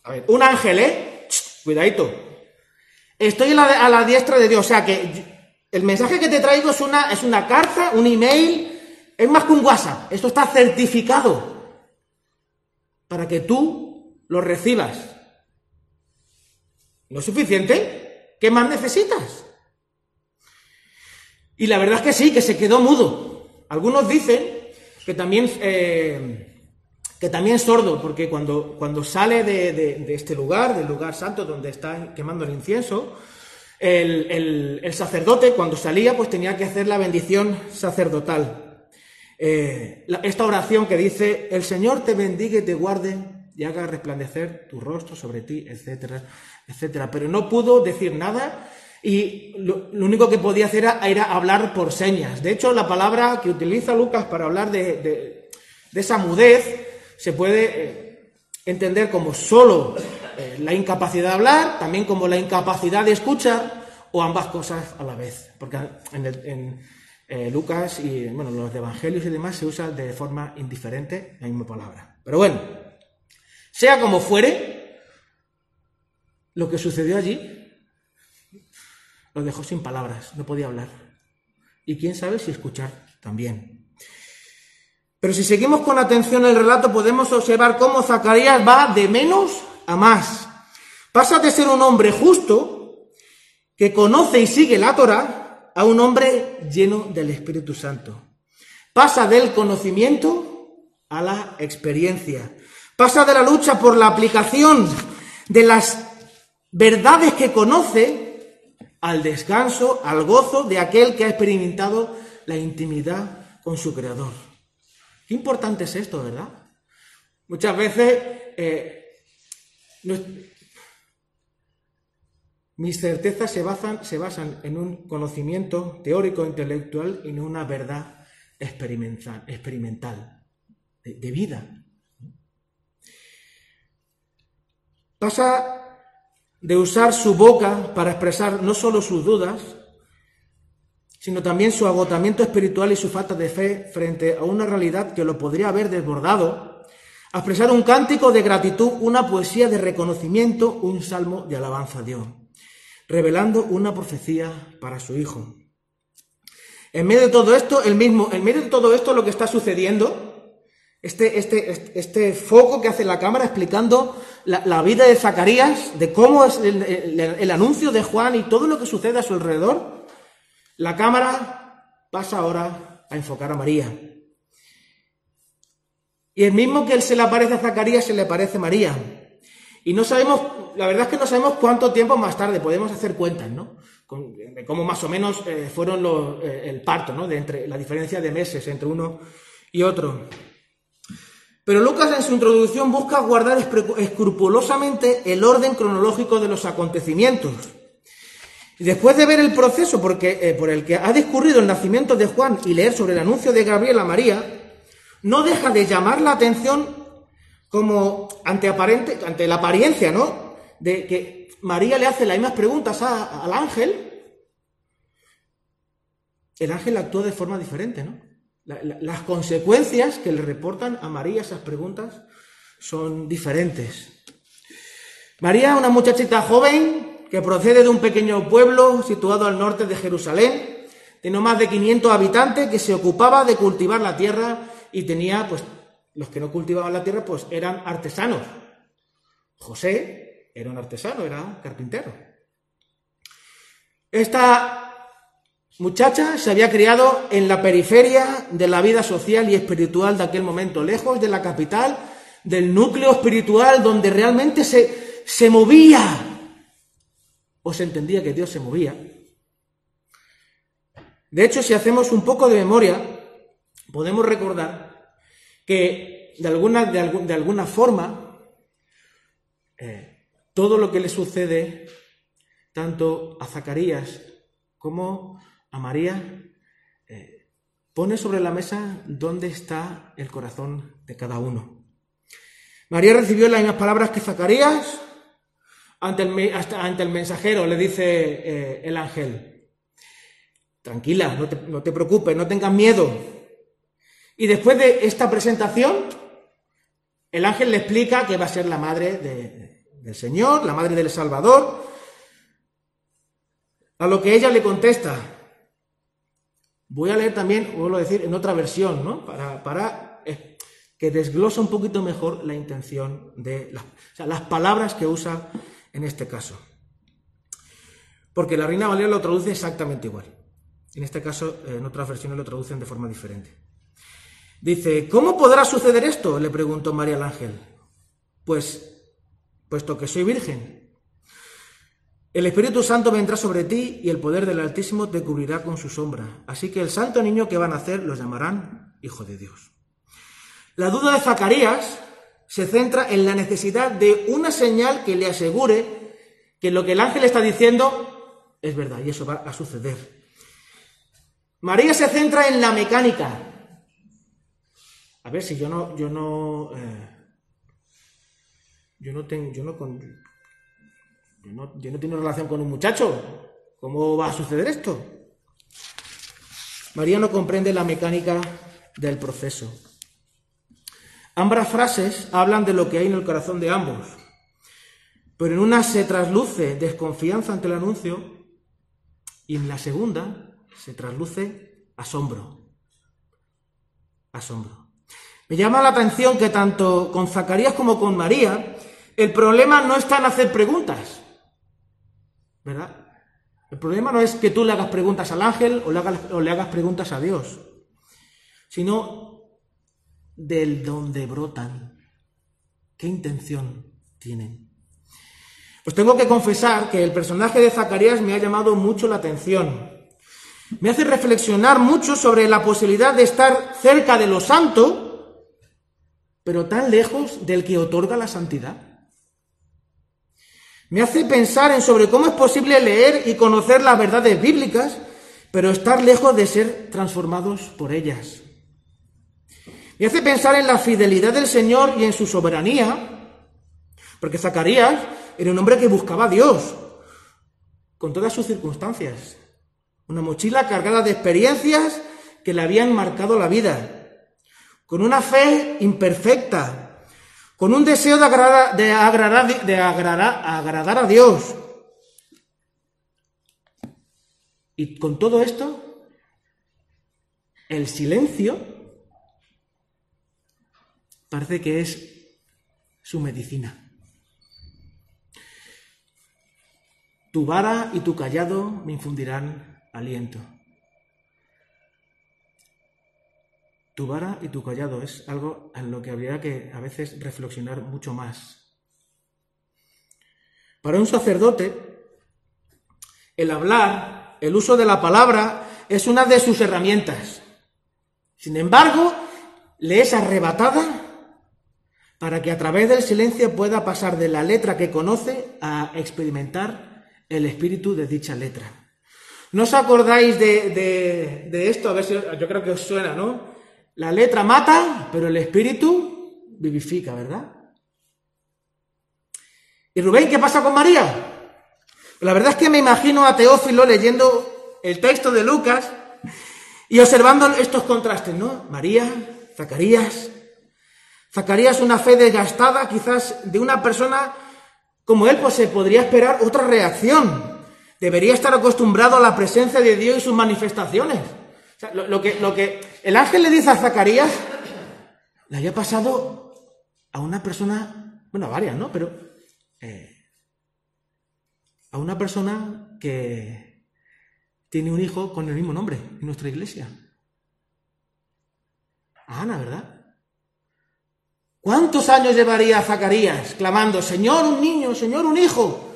a ver, un ángel, ¿eh? cuidadito. Estoy a la, a la, diestra de Dios, o sea que el mensaje que te traigo es una, es una carta, un email, es más que un WhatsApp, esto está certificado para que tú lo recibas. ¿No es suficiente? ¿Qué más necesitas? Y la verdad es que sí, que se quedó mudo. Algunos dicen que también, eh, que también sordo, porque cuando, cuando sale de, este lugar, del lugar santo donde está quemando el incienso, el, el sacerdote cuando salía pues tenía que hacer la bendición sacerdotal. Eh, esta oración que dice, el Señor te bendiga y te guarde y haga resplandecer tu rostro sobre ti, etcétera, etcétera. Pero no pudo decir nada y lo, lo único que podía hacer era, era, hablar por señas. De hecho, la palabra que utiliza Lucas para hablar de, de, de esa mudez se puede eh, entender como solo eh, la incapacidad de hablar, también como la incapacidad de escuchar o ambas cosas a la vez. Porque en, el, en eh, Lucas y bueno, los evangelios y demás se usa de forma indiferente la misma palabra. Pero bueno, sea como fuere, lo que sucedió allí lo dejó sin palabras, no podía hablar. Y quién sabe si escuchar también. Pero si seguimos con atención el relato, podemos observar cómo Zacarías va de menos a más. Pasa de ser un hombre justo que conoce y sigue la Torah a un hombre lleno del Espíritu Santo. Pasa del conocimiento a la experiencia. Pasa de la lucha por la aplicación de las verdades que conoce al descanso, al gozo de aquel que ha experimentado la intimidad con su Creador. Qué importante es esto, ¿verdad? Muchas veces eh, mis certezas se basan, se basan en un conocimiento teórico, intelectual y en una verdad experimental, experimental de, de vida. Pasa de usar su boca para expresar no solo sus dudas, sino también su agotamiento espiritual y su falta de fe frente a una realidad que lo podría haber desbordado, a expresar un cántico de gratitud, una poesía de reconocimiento, un salmo de alabanza a Dios, revelando una profecía para su hijo. En medio de todo esto, el mismo, en medio de todo esto, lo que está sucediendo, este, este, este, foco que hace la cámara explicando la, vida de Zacarías, de cómo es el, anuncio de Juan y todo lo que sucede a su alrededor, la cámara pasa ahora a enfocar a María. Y el mismo que él se le aparece a Zacarías se le parece a María. Y no sabemos, la verdad es que no sabemos cuánto tiempo más tarde, podemos hacer cuentas, ¿no? de cómo más o menos eh, fueron eh, el parto, ¿no? De entre, la diferencia de meses entre uno y otro. Pero Lucas en su introducción busca guardar escrupulosamente el orden cronológico de los acontecimientos. Después de ver el proceso eh, por el que ha discurrido el nacimiento de Juan y leer sobre el anuncio de Gabriel a María, no deja de llamar la atención como ante, aparente, ante la apariencia, ¿no? De que María le hace las mismas preguntas al ángel. El ángel actúa de forma diferente, ¿no? las consecuencias que le reportan a María esas preguntas son diferentes. María, una muchachita joven que procede de un pequeño pueblo situado al norte de Jerusalén, de no más de 500 habitantes, que se ocupaba de cultivar la tierra y tenía, pues, los que no cultivaban la tierra, pues eran artesanos. José era un artesano, era carpintero. Esta Muchacha se había criado en la periferia de la vida social y espiritual de aquel momento, lejos de la capital, del núcleo espiritual donde realmente se, se movía o se entendía que Dios se movía. De hecho, si hacemos un poco de memoria, podemos recordar que de alguna, de, alguna forma eh, todo lo que le sucede tanto a Zacarías como a María, eh, pone sobre la mesa dónde está el corazón de cada uno. María recibió las mismas palabras que Zacarías ante el, ante el mensajero, le dice eh, el ángel, tranquila, no te, no te preocupes, no tengas miedo. Y después de esta presentación, el ángel le explica que va a ser la madre del Señor, la madre del Salvador, a lo que ella le contesta, Voy a leer también, vuelvo a decir, en otra versión, ¿no? Para, eh, que desglosa un poquito mejor la intención de las palabras que usa en este caso. Porque la Reina Valera lo traduce exactamente igual. En este caso, en otras versiones lo traducen de forma diferente. Dice, ¿cómo podrá suceder esto? le preguntó María el Ángel. Pues, puesto que soy virgen, el Espíritu Santo vendrá sobre ti y el poder del Altísimo te cubrirá con su sombra. Así que el santo niño que van a hacer los llamarán Hijo de Dios. La duda de Zacarías se centra en la necesidad de una señal que le asegure que lo que el ángel está diciendo es verdad y eso va a suceder. María se centra en la mecánica. A ver si yo no, yo no, eh, yo no tengo, yo no yo no, tengo relación con un muchacho. ¿Cómo va a suceder esto? María no comprende la mecánica del proceso. Ambas frases hablan de lo que hay en el corazón de ambos, pero en una se trasluce desconfianza ante el anuncio y en la segunda se trasluce asombro. Asombro. Me llama la atención que tanto con Zacarías como con María el problema no está en hacer preguntas, ¿verdad? El problema no es que tú le hagas preguntas al ángel o le hagas, preguntas a Dios, sino del donde brotan. ¿Qué intención tienen? Pues tengo que confesar que el personaje de Zacarías me ha llamado mucho la atención. Me hace reflexionar mucho sobre la posibilidad de estar cerca de lo santo pero tan lejos del que otorga la santidad. Me hace pensar en sobre cómo es posible leer y conocer las verdades bíblicas, pero estar lejos de ser transformados por ellas. Me hace pensar en la fidelidad del Señor y en su soberanía, porque Zacarías era un hombre que buscaba a Dios, con todas sus circunstancias. Una mochila cargada de experiencias que le habían marcado la vida, con una fe imperfecta, con un deseo de agradar, de agradar, agradar, a Dios. Y con todo esto, el silencio parece que es su medicina. Tu vara y tu callado me infundirán aliento. Tu vara y tu callado es algo en lo que habría que a veces reflexionar mucho más. Para un sacerdote, el hablar, el uso de la palabra, es una de sus herramientas. Sin embargo, le es arrebatada para que a través del silencio pueda pasar de la letra que conoce a experimentar el espíritu de dicha letra. ¿No os acordáis de, de esto? A ver si yo creo que os suena, ¿no? La letra mata, pero el espíritu vivifica, ¿verdad? ¿Y Rubén qué pasa con María? La verdad es que me imagino a Teófilo leyendo el texto de Lucas y observando estos contrastes, ¿no? María, Zacarías. Zacarías una fe desgastada, quizás de una persona como él, pues se podría esperar otra reacción. Debería estar acostumbrado a la presencia de Dios y sus manifestaciones lo, que, lo que el ángel le dice a Zacarías le había pasado a una persona, bueno, a varias, ¿no? Pero eh, a una persona que tiene un hijo con el mismo nombre en nuestra iglesia. A Ana, ¿verdad? ¿Cuántos años llevaría Zacarías clamando, Señor, un niño, Señor, un hijo?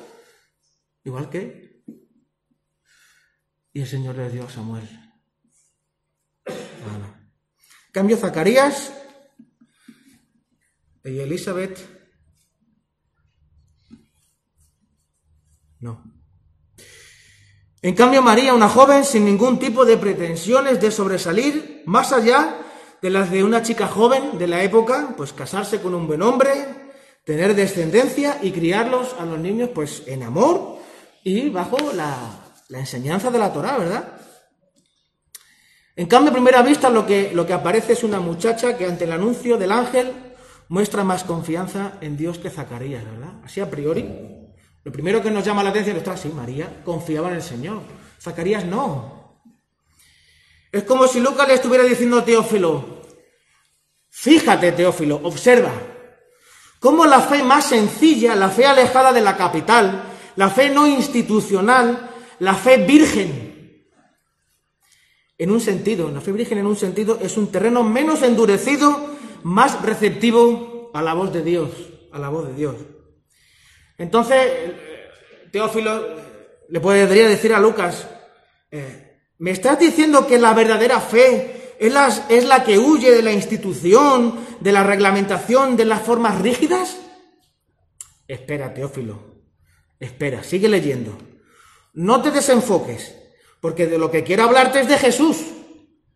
Igual que. Y el Señor le dio a Samuel. Cambio Zacarías y Elizabeth. No. En cambio, María, una joven sin ningún tipo de pretensiones de sobresalir, más allá de las de una chica joven de la época, pues casarse con un buen hombre, tener descendencia y criarlos a los niños pues en amor y bajo la, la enseñanza de la Torah, ¿verdad? En cambio, a primera vista lo que, lo que aparece es una muchacha que ante el anuncio del ángel muestra más confianza en Dios que Zacarías, ¿verdad? Así a priori. Lo primero que nos llama la atención es, sí, María confiaba en el Señor. Zacarías no. Es como si Lucas le estuviera diciendo a Teófilo, fíjate Teófilo, observa, cómo la fe más sencilla, la fe alejada de la capital, la fe no institucional, la fe virgen, en un sentido, la fe virgen en un sentido es un terreno menos endurecido, más receptivo a la voz de Dios, a la voz de Dios. Entonces, Teófilo le podría decir a Lucas, eh, ¿me estás diciendo que la verdadera fe es la, es la que huye de la institución, de la reglamentación, de las formas rígidas? Espera, Teófilo, espera, sigue leyendo. No te desenfoques. Porque de lo que quiero hablarte es de Jesús,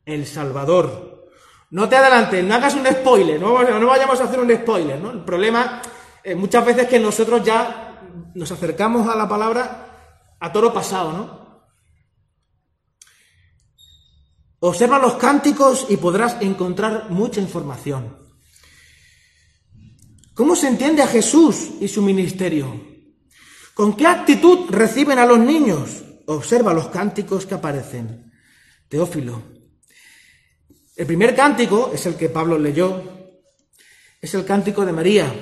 el Salvador. No te adelantes, no hagas un spoiler, no, vayamos a hacer un spoiler, ¿no? El problema eh, muchas veces que nosotros ya nos acercamos a la palabra a toro pasado, ¿no? Observa los cánticos y podrás encontrar mucha información. ¿Cómo se entiende a Jesús y su ministerio? ¿Con qué actitud reciben a los niños? Observa los cánticos que aparecen. Teófilo. El primer cántico es el que Pablo leyó, es el cántico de María,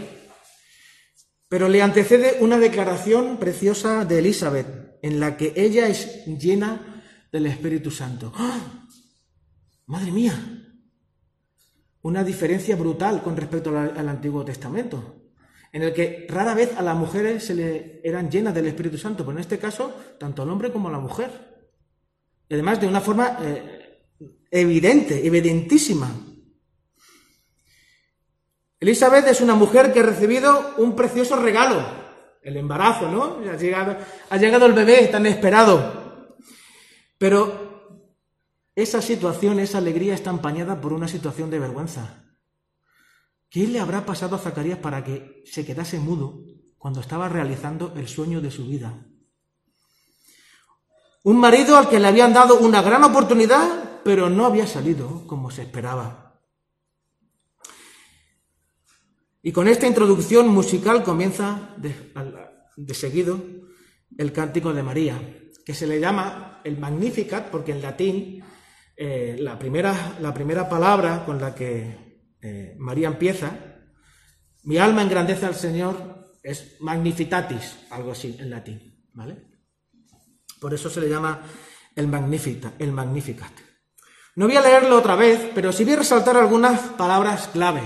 pero le antecede una declaración preciosa de Elizabeth, en la que ella es llena del Espíritu Santo. ¡Ah! Madre mía, una diferencia brutal con respecto al Antiguo Testamento en el que rara vez a las mujeres se le eran llenas del Espíritu Santo, pero en este caso, tanto al hombre como a la mujer. Y además de una forma eh, evidente, evidentísima. Elizabeth es una mujer que ha recibido un precioso regalo, el embarazo, ¿no? Ha llegado, ha llegado el bebé tan esperado. Pero esa situación, esa alegría está empañada por una situación de vergüenza. ¿Qué le habrá pasado a Zacarías para que se quedase mudo cuando estaba realizando el sueño de su vida? Un marido al que le habían dado una gran oportunidad, pero no había salido como se esperaba. Y con esta introducción musical comienza de, seguido el cántico de María, que se le llama el Magnificat, porque en latín eh, la, primera, la, primera, palabra con la que eh, María empieza, mi alma engrandece al Señor, es Magnificatis, algo así en latín, ¿vale? Por eso se le llama el Magnificat, el Magnificat. No voy a leerlo otra vez, pero sí voy a resaltar algunas palabras clave.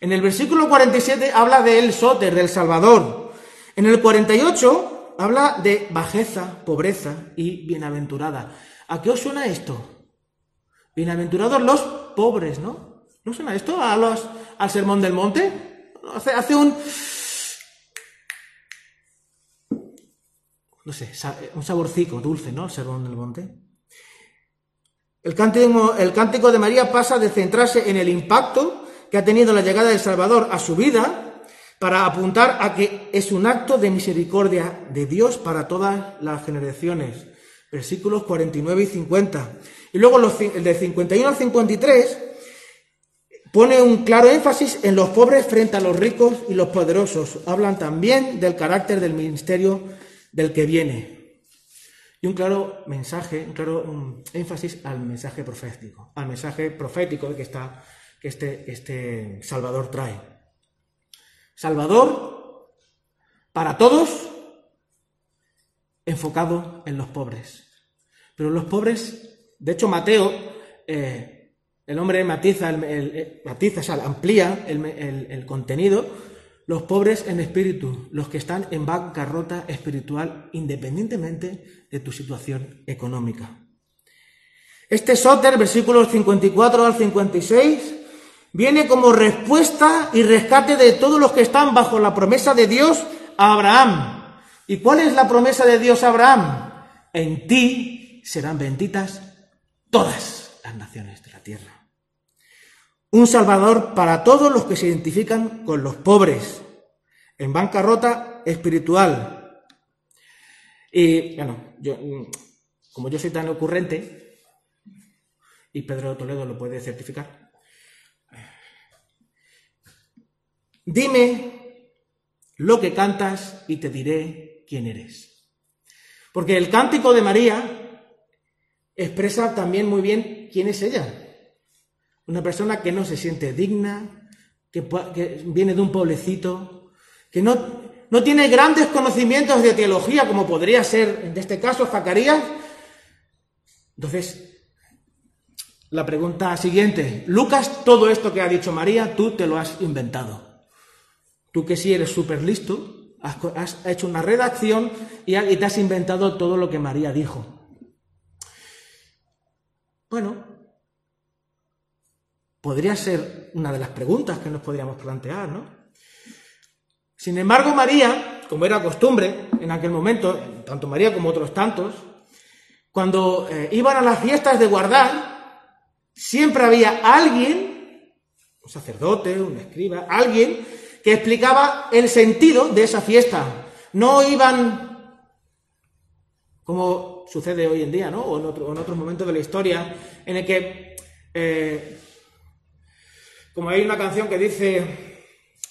En el versículo 47 habla del Soter, del Salvador. En el 48 habla de bajeza, pobreza y bienaventurada. ¿A qué os suena esto? Bienaventurados los pobres, ¿no? ¿No suena esto a los, al Sermón del Monte? Hace, hace un no sé, un saborcico dulce, ¿no? El sermón del monte. El cántico, el cántico de María pasa de centrarse en el impacto que ha tenido la llegada del Salvador a su vida para apuntar a que es un acto de misericordia de Dios para todas las generaciones. Versículos 49 y 50. Y luego los, el de 51 al 53 pone un claro énfasis en los pobres frente a los ricos y los poderosos. Hablan también del carácter del ministerio del que viene. Y un claro mensaje, un claro énfasis al mensaje profético, al mensaje profético que, está, que este, este Salvador trae. Salvador para todos, enfocado en los pobres. Pero los pobres, de hecho Mateo, eh, el hombre matiza, el, matiza amplía el, contenido los pobres en espíritu, los que están en bancarrota espiritual independientemente de tu situación económica. Este Soter, versículos 54 al 56, viene como respuesta y rescate de todos los que están bajo la promesa de Dios a Abraham. ¿Y cuál es la promesa de Dios a Abraham? En ti serán benditas todas las naciones un salvador para todos los que se identifican con los pobres, en bancarrota espiritual. Y bueno, yo, como yo soy tan ocurrente, y Pedro Toledo lo puede certificar, dime lo que cantas y te diré quién eres. Porque el cántico de María expresa también muy bien quién es ella. Una persona que no se siente digna, que, viene de un pueblecito, que no, no tiene grandes conocimientos de teología, como podría ser en este caso Zacarías. Entonces, la pregunta siguiente, Lucas, todo esto que ha dicho María, tú te lo has inventado. Tú que sí eres súper listo, has, hecho una redacción y, y te has inventado todo lo que María dijo. Bueno, Podría ser una de las preguntas que nos podríamos plantear, ¿no? Sin embargo, María, como era costumbre en aquel momento, tanto María como otros tantos, cuando eh, iban a las fiestas de guardar, siempre había alguien, un sacerdote, un escriba, alguien que explicaba el sentido de esa fiesta. No iban, como sucede hoy en día, ¿no? O en, otros momentos de la historia, en el que eh, como hay una canción que dice,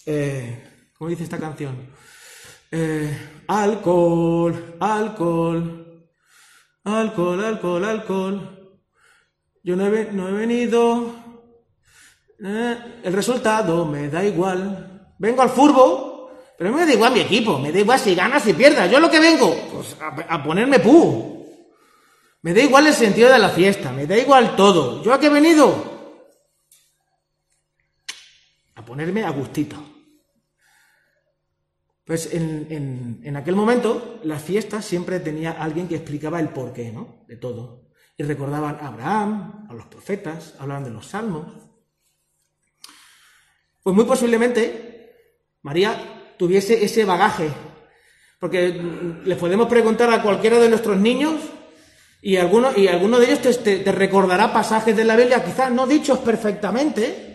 eh, ¿cómo dice esta canción? Eh, alcohol, alcohol, alcohol, alcohol, alcohol. Yo no he, no he venido. Eh, el resultado me da igual. Vengo al furbo, pero me da igual mi equipo. Me da igual si ganas y pierdas. Yo lo que vengo, pues a, a ponerme pu. Me da igual el sentido de la fiesta. Me da igual todo. ¿Yo a qué he venido? Ponerme a gustito. Pues en, en, aquel momento, las fiestas siempre tenía alguien que explicaba el porqué, ¿no? De todo. Y recordaban a Abraham, a los profetas, hablaban de los salmos. Pues muy posiblemente María tuviese ese bagaje, porque le podemos preguntar a cualquiera de nuestros niños y alguno, y alguno de ellos te, te recordará pasajes de la Biblia, quizás no dichos perfectamente,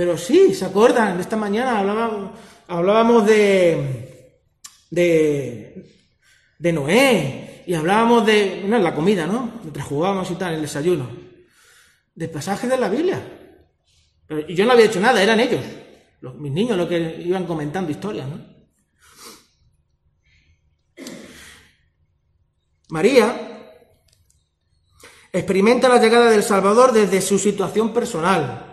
pero sí, ¿se acuerdan? Esta mañana hablábamos, de, de, Noé y hablábamos de, no, la comida, ¿no? Mientras jugábamos y tal, el desayuno. De pasajes de la Biblia. y yo no había hecho nada, eran ellos, los, mis niños, los que iban comentando historias, ¿no? María experimenta la llegada del Salvador desde su situación personal.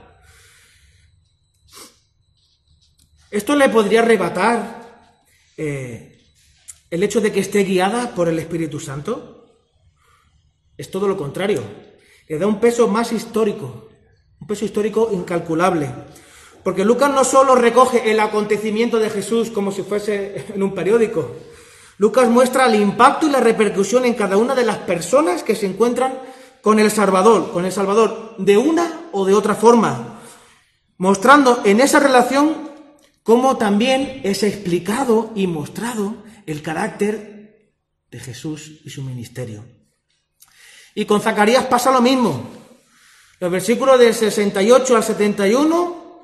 Esto le podría arrebatar eh, el hecho de que esté guiada por el Espíritu Santo. Es todo lo contrario. Le da un peso más histórico, un peso histórico incalculable. Porque Lucas no solo recoge el acontecimiento de Jesús como si fuese (laughs) en un periódico. Lucas muestra el impacto y la repercusión en cada una de las personas que se encuentran con el Salvador, con el Salvador de una o de otra forma, mostrando en esa relación cómo también es explicado y mostrado el carácter de Jesús y su ministerio. Y con Zacarías pasa lo mismo. Los versículos del 68 al 71,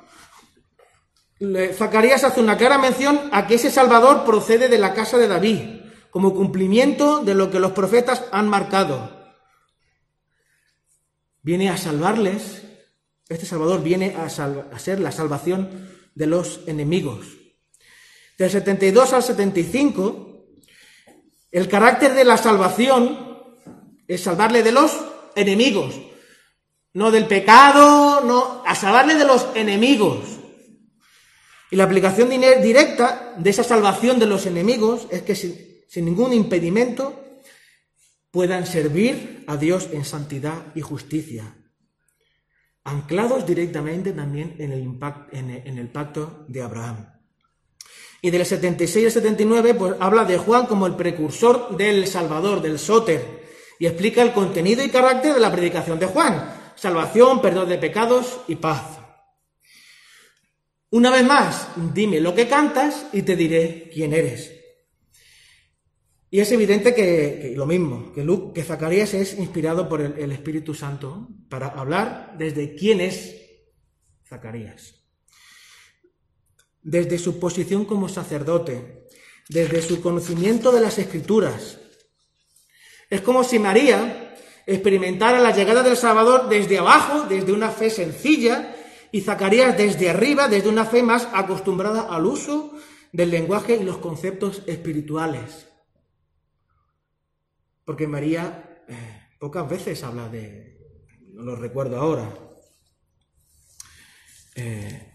Zacarías hace una clara mención a que ese Salvador procede de la casa de David, como cumplimiento de lo que los profetas han marcado. Viene a salvarles, este Salvador viene a, a ser la salvación de los enemigos. Del 72 al 75, el carácter de la salvación es salvarle de los enemigos, no del pecado, no, a salvarle de los enemigos. Y la aplicación directa de esa salvación de los enemigos es que sin, ningún impedimento puedan servir a Dios en santidad y justicia anclados directamente también en el, en el pacto de Abraham. Y del 76 al 79, pues habla de Juan como el precursor del Salvador, del Sóter, y explica el contenido y carácter de la predicación de Juan: salvación, perdón de pecados y paz. Una vez más, dime lo que cantas y te diré quién eres. Y es evidente que, lo mismo, que, Zacarías es inspirado por el, Espíritu Santo para hablar desde quién es Zacarías. Desde su posición como sacerdote, desde su conocimiento de las escrituras. Es como si María experimentara la llegada del Salvador desde abajo, desde una fe sencilla, y Zacarías desde arriba, desde una fe más acostumbrada al uso del lenguaje y los conceptos espirituales. Porque María pocas veces habla de, no lo recuerdo ahora, eh,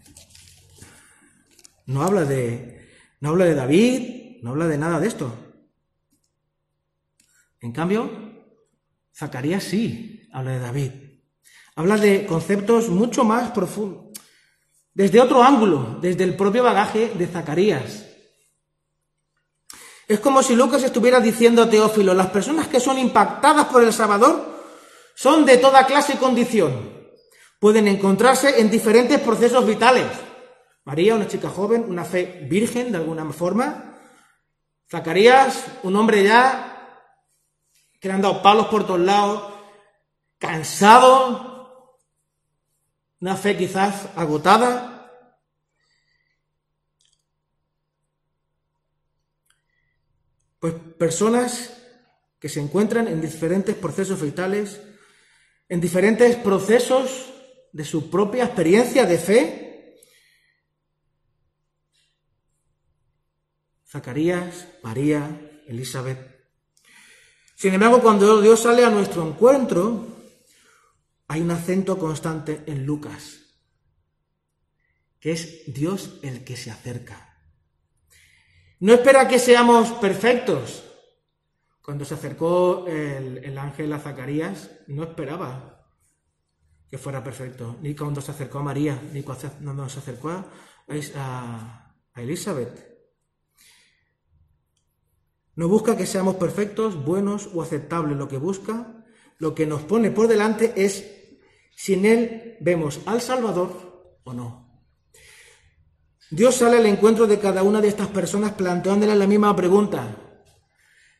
no habla de, no habla de David, no habla de nada de esto. En cambio, Zacarías sí habla de David. Habla de conceptos mucho más profundos, desde otro ángulo, desde el propio bagaje de Zacarías. Es como si Lucas estuviera diciendo a Teófilo, las personas que son impactadas por el Salvador son de toda clase y condición. Pueden encontrarse en diferentes procesos vitales. María, una chica joven, una fe virgen de alguna forma. Zacarías, un hombre ya que le han dado palos por todos lados, cansado, una fe quizás agotada. Pues personas que se encuentran en diferentes procesos vitales, en diferentes procesos de su propia experiencia de fe. Zacarías, María, Elizabeth. Sin embargo, cuando Dios sale a nuestro encuentro, hay un acento constante en Lucas, que es Dios el que se acerca. No espera que seamos perfectos. Cuando se acercó el, ángel a Zacarías, no esperaba que fuera perfecto, ni cuando se acercó a María, ni cuando se acercó a, a Elizabeth. No busca que seamos perfectos, buenos o aceptables. Lo que busca, lo que nos pone por delante es si en Él vemos al Salvador o no. Dios sale al encuentro de cada una de estas personas planteándole la misma pregunta.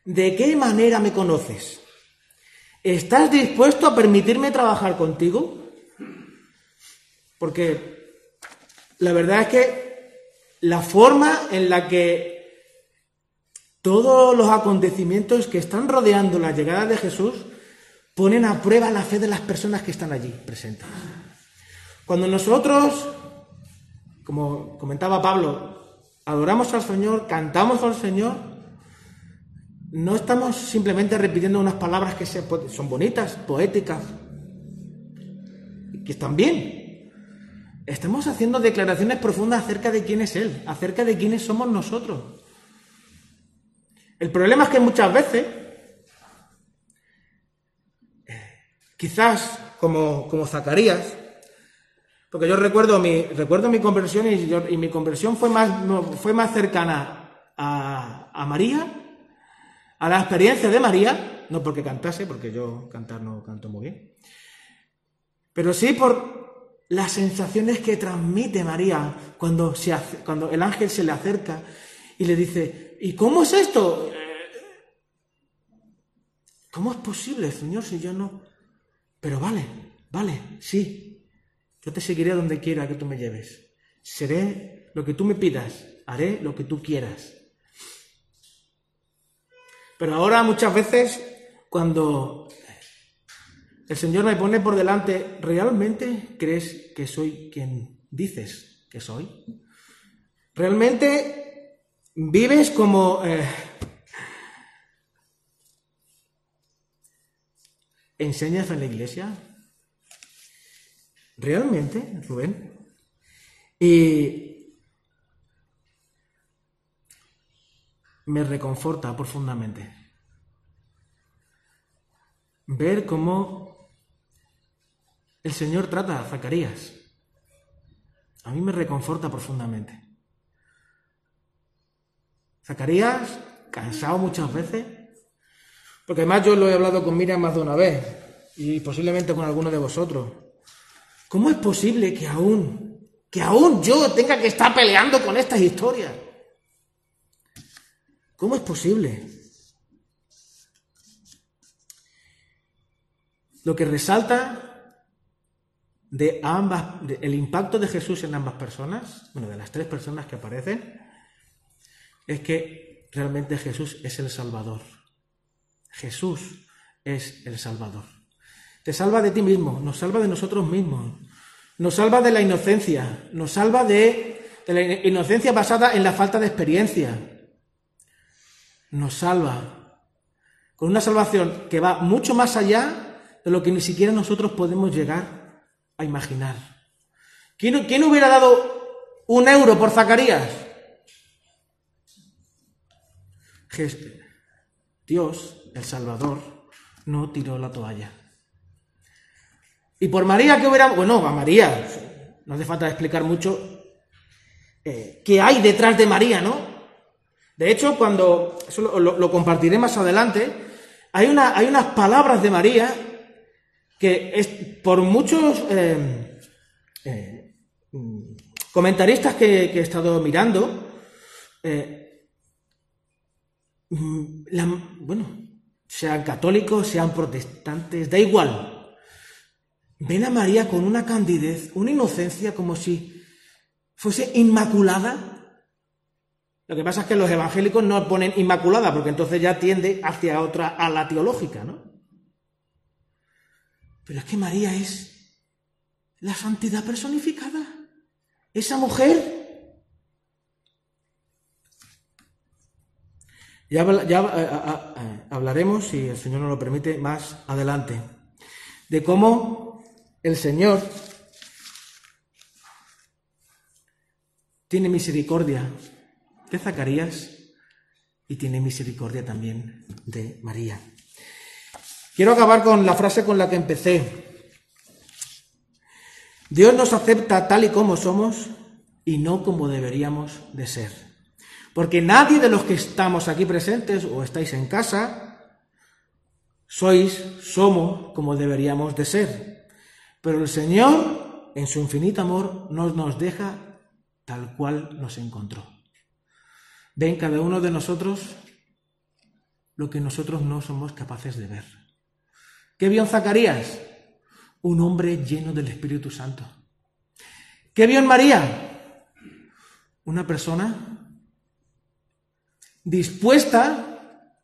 ¿De qué manera me conoces? ¿Estás dispuesto a permitirme trabajar contigo? Porque la verdad es que la forma en la que todos los acontecimientos que están rodeando la llegada de Jesús ponen a prueba la fe de las personas que están allí presentes. Cuando nosotros, como comentaba Pablo, adoramos al Señor, cantamos al Señor, no estamos simplemente repitiendo unas palabras que son bonitas, poéticas, que están bien. Estamos haciendo declaraciones profundas acerca de quién es Él, acerca de quiénes somos nosotros. El problema es que muchas veces Quizás como, como Zacarías, porque yo recuerdo mi, recuerdo mi conversión y, mi conversión fue más, fue más cercana a, María, a la experiencia de María, no porque cantase, porque yo cantar no canto muy bien, pero sí por las sensaciones que transmite María cuando, se cuando el ángel se le acerca y le dice, ¿y cómo es esto? ¿Cómo es posible, Señor, si yo no, pero vale, vale, sí. Yo te seguiré donde quiera que tú me lleves. Seré lo que tú me pidas, haré lo que tú quieras. Pero ahora muchas veces cuando el Señor me pone por delante, ¿realmente crees que soy quien dices que soy? ¿Realmente vives como... Eh, ¿Enseñas en la iglesia? ¿Realmente, Rubén? Y me reconforta profundamente ver cómo el Señor trata a Zacarías. A mí me reconforta profundamente. Zacarías, cansado muchas veces, porque además yo lo he hablado con Miriam más de una vez y posiblemente con alguno de vosotros. ¿Cómo es posible que aún, que aún yo tenga que estar peleando con estas historias? ¿Cómo es posible? Lo que resalta de ambas, el impacto de Jesús en ambas personas, bueno, de las tres personas que aparecen, es que realmente Jesús es el Salvador. Jesús es el Salvador. Te salva de ti mismo, nos salva de nosotros mismos, nos salva de la inocencia, nos salva de, la inocencia basada en la falta de experiencia. Nos salva con una salvación que va mucho más allá de lo que ni siquiera nosotros podemos llegar a imaginar. ¿Quién, quién hubiera dado un euro por Zacarías? Dios el Salvador, no tiró la toalla. Y por María, ¿qué hubiera? Bueno, a María, no hace falta explicar mucho eh, qué hay detrás de María, ¿no? De hecho, cuando, eso lo, compartiré más adelante, hay, una, hay, unas palabras de María que es, por muchos eh, eh, comentaristas que, he estado mirando, mm, bueno, sean católicos, sean protestantes, da igual. Ven a María con una candidez, una inocencia como si fuese inmaculada. Lo que pasa es que los evangélicos no ponen inmaculada, porque entonces ya tiende hacia otra, a la teológica, ¿no? Pero es que María es la santidad personificada. Esa mujer Ya, ya eh, hablaremos, si el Señor nos lo permite, más adelante, de cómo el Señor tiene misericordia de Zacarías y tiene misericordia también de María. Quiero acabar con la frase con la que empecé. Dios nos acepta tal y como somos y no como deberíamos de ser. Porque nadie de los que estamos aquí presentes o estáis en casa sois, somos como deberíamos de ser. Pero el Señor, en su infinito amor, no nos deja tal cual nos encontró. Ve en cada uno de nosotros lo que nosotros no somos capaces de ver. ¿Qué vio en Zacarías? Un hombre lleno del Espíritu Santo. ¿Qué vio en María? Una persona dispuesta,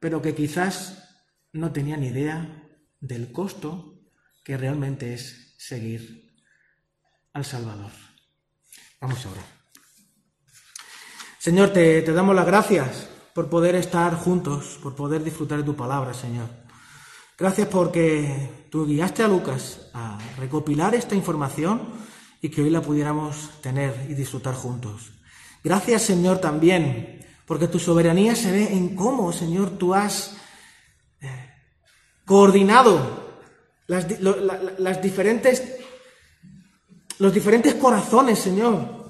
pero que quizás no tenía ni idea del costo que realmente es seguir al Salvador. Vamos ahora. Señor, te, te damos las gracias por poder estar juntos, por poder disfrutar de tu palabra, Señor. Gracias porque tú guiaste a Lucas a recopilar esta información y que hoy la pudiéramos tener y disfrutar juntos. Gracias, Señor, también porque tu soberanía se ve en cómo, Señor, tú has eh, coordinado las, las diferentes, los diferentes corazones, Señor.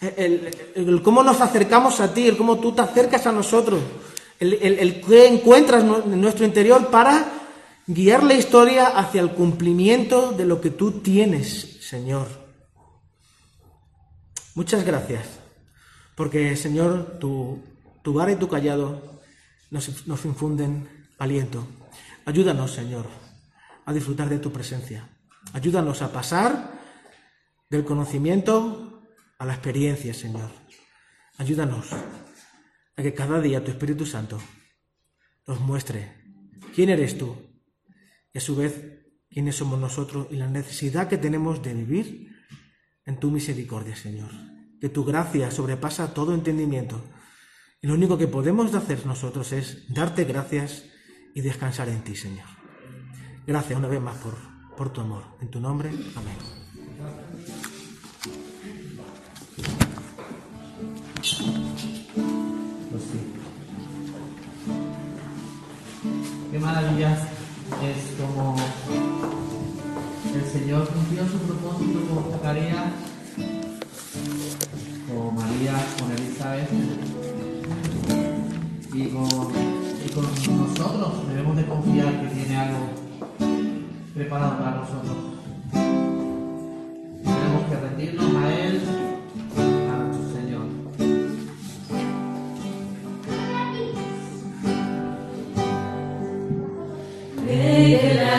El, cómo nos acercamos a ti, el cómo tú te acercas a nosotros, el, el que encuentras en nuestro interior para guiar la historia hacia el cumplimiento de lo que tú tienes, Señor. Muchas gracias, porque, Señor, tu, tu vara y tu callado nos, nos infunden aliento. Ayúdanos, Señor, a disfrutar de tu presencia. Ayúdanos a pasar del conocimiento a la experiencia, Señor. Ayúdanos a que cada día tu Espíritu Santo nos muestre quién eres tú y a su vez quiénes somos nosotros y la necesidad que tenemos de vivir en tu misericordia, Señor. Que tu gracia sobrepasa todo entendimiento. Y lo único que podemos hacer nosotros es darte gracias y descansar en ti, Señor. Gracias una vez más por, por tu amor. En tu nombre, amén. Pues Qué maravilla es como el Señor cumplió su propósito con Zacarías, con María, con Elizabeth y con, y con nosotros. Debemos de confiar que tiene algo preparado para nosotros. Tenemos que rendirnos a Él Tu poder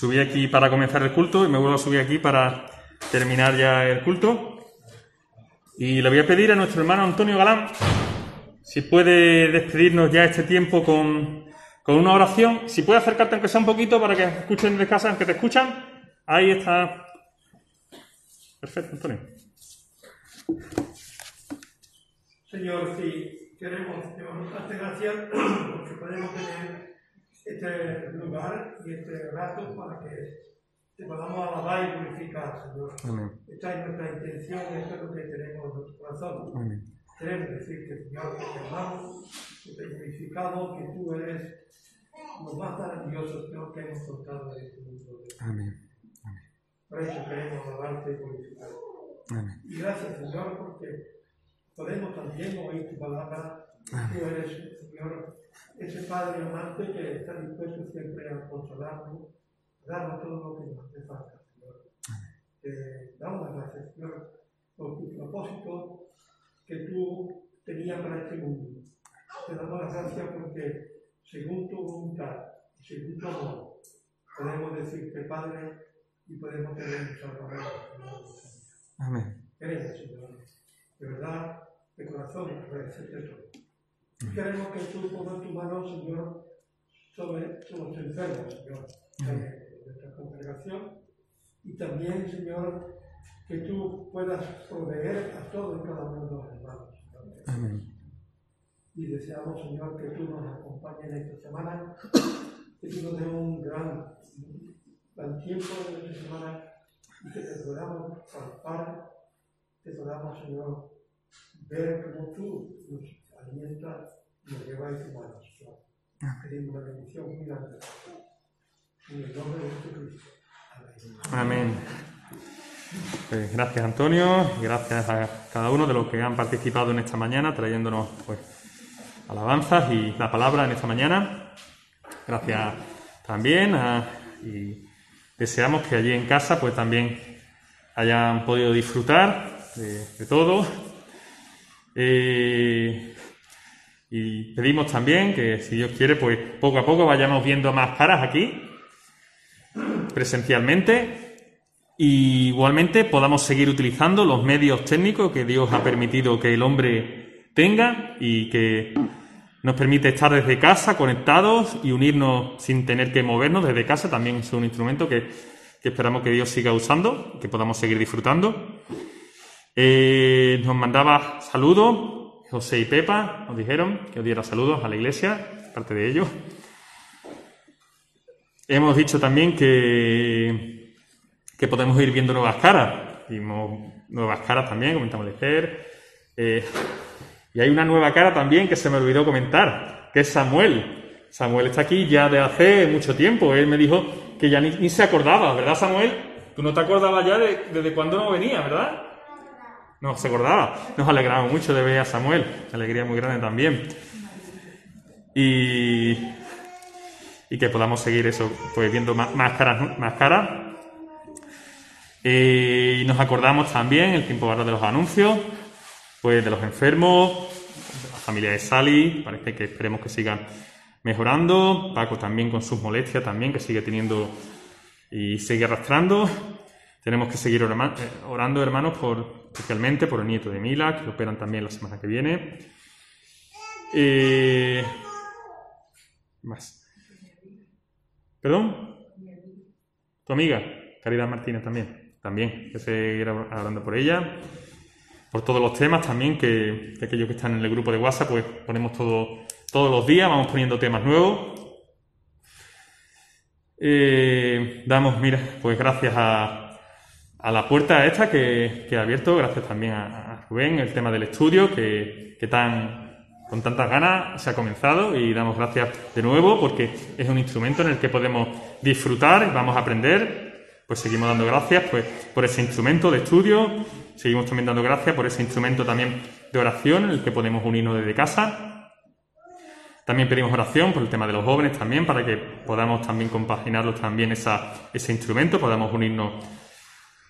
subí aquí para comenzar el culto y me vuelvo a subir aquí para terminar ya el culto. Y le voy a pedir a nuestro hermano Antonio Galán si puede despedirnos ya este tiempo con, con una oración. Si puede acercarte aunque sea un poquito para que escuchen de casa, aunque te escuchan. Ahí está. Perfecto, Antonio. Señor, sí, queremos, Señor, darte gracias porque podemos tener este lugar y este rato para que te podamos alabar y glorificar, Señor. Amén. Esta es nuestra intención, esto es lo que tenemos en nuestro corazón. Amén. Queremos decirte, Señor, que te amamos, que te hemos glorificado, que tú eres lo más maravilloso, Señor, que hemos encontrado en este mundo. Amén. Por eso queremos alabarte y glorificarte. Amén. Y gracias, Señor, porque podemos también oír tu palabra. Tú eres, Señor, ese Padre amante que está dispuesto siempre a consolarnos, a darnos todo lo que nos hace falta, Señor. Te damos las gracias, Señor, por tu propósito que tú tenías para este mundo. Te damos las gracias porque, según tu voluntad y según tu amor, podemos decirte, Padre, y podemos tener un Salvador. Amén. Queremos, Señor, de verdad, de corazón, agradecerte todo. Queremos que tú pongas tu mano, Señor, sobre, los enfermos, Señor, de nuestra congregación. Y también, Señor, que tú puedas proveer a todos y cada uno de los hermanos. Señor. Amén. Y deseamos, Señor, que tú nos acompañes en esta semana, que tú nos des un gran, gran tiempo en esta semana y que te podamos palpar, te podamos, Señor, ver cómo tú nos nos en tu mano, Señor. Pedimos una bendición muy grande. En el nombre de Jesucristo. Amén. Pues gracias Antonio, gracias a cada uno de los que han participado en esta mañana, trayéndonos pues alabanzas y la palabra en esta mañana. Gracias también a- y deseamos que allí en casa pues también hayan podido disfrutar de, de todo. Eh, y pedimos también que si Dios quiere pues poco a poco vayamos viendo más caras aquí presencialmente y igualmente podamos seguir utilizando los medios técnicos que Dios ha permitido que el hombre tenga y que nos permite estar desde casa conectados y unirnos sin tener que movernos desde casa. También es un instrumento que, que esperamos que Dios siga usando, que podamos seguir disfrutando. Eh, nos mandaba saludos, José y Pepa nos dijeron que os diera saludos a la iglesia, parte de ellos. Hemos dicho también que, que podemos ir viendo nuevas caras. Vimos nuevas caras también, comentamos Leger. Eh, y hay una nueva cara también que se me olvidó comentar, que es Samuel. Samuel está aquí ya de hace mucho tiempo. Él me dijo que ya ni, ni se acordaba, ¿verdad, Samuel? Tú no te acordabas ya de, desde cuándo no venía, ¿verdad? No se acordaba. Nos alegramos mucho de ver a Samuel. Alegría muy grande también. Y, y que podamos seguir eso, pues viendo más, más caras, más. Eh, y nos acordamos también el tiempo ahora de los anuncios, pues de los enfermos, la familia de Sally, parece que esperemos que sigan mejorando, Paco también con sus molestias también, que sigue teniendo y sigue arrastrando. Tenemos que seguir eh, orando, hermanos, por, especialmente por el nieto de Mila, que lo operan también la semana que viene. Eh, más. ¿Perdón? Tu amiga, Caridad Martínez también. También, que seguir hablando por ella. Por todos los temas también, que, que aquellos que están en el grupo de WhatsApp, pues ponemos todo, todos los días, vamos poniendo temas nuevos. Eh, damos, mira, pues gracias a, a la puerta esta que, que ha abierto, gracias también a, a Rubén, el tema del estudio, que, que tan con tantas ganas se ha comenzado y damos gracias de nuevo porque es un instrumento en el que podemos disfrutar vamos a aprender. Pues seguimos dando gracias pues, por ese instrumento de estudio, seguimos también dando gracias por ese instrumento también de oración en el que podemos unirnos desde casa. También pedimos oración por el tema de los jóvenes también, para que podamos también compaginarlos también esa, ese instrumento, podamos unirnos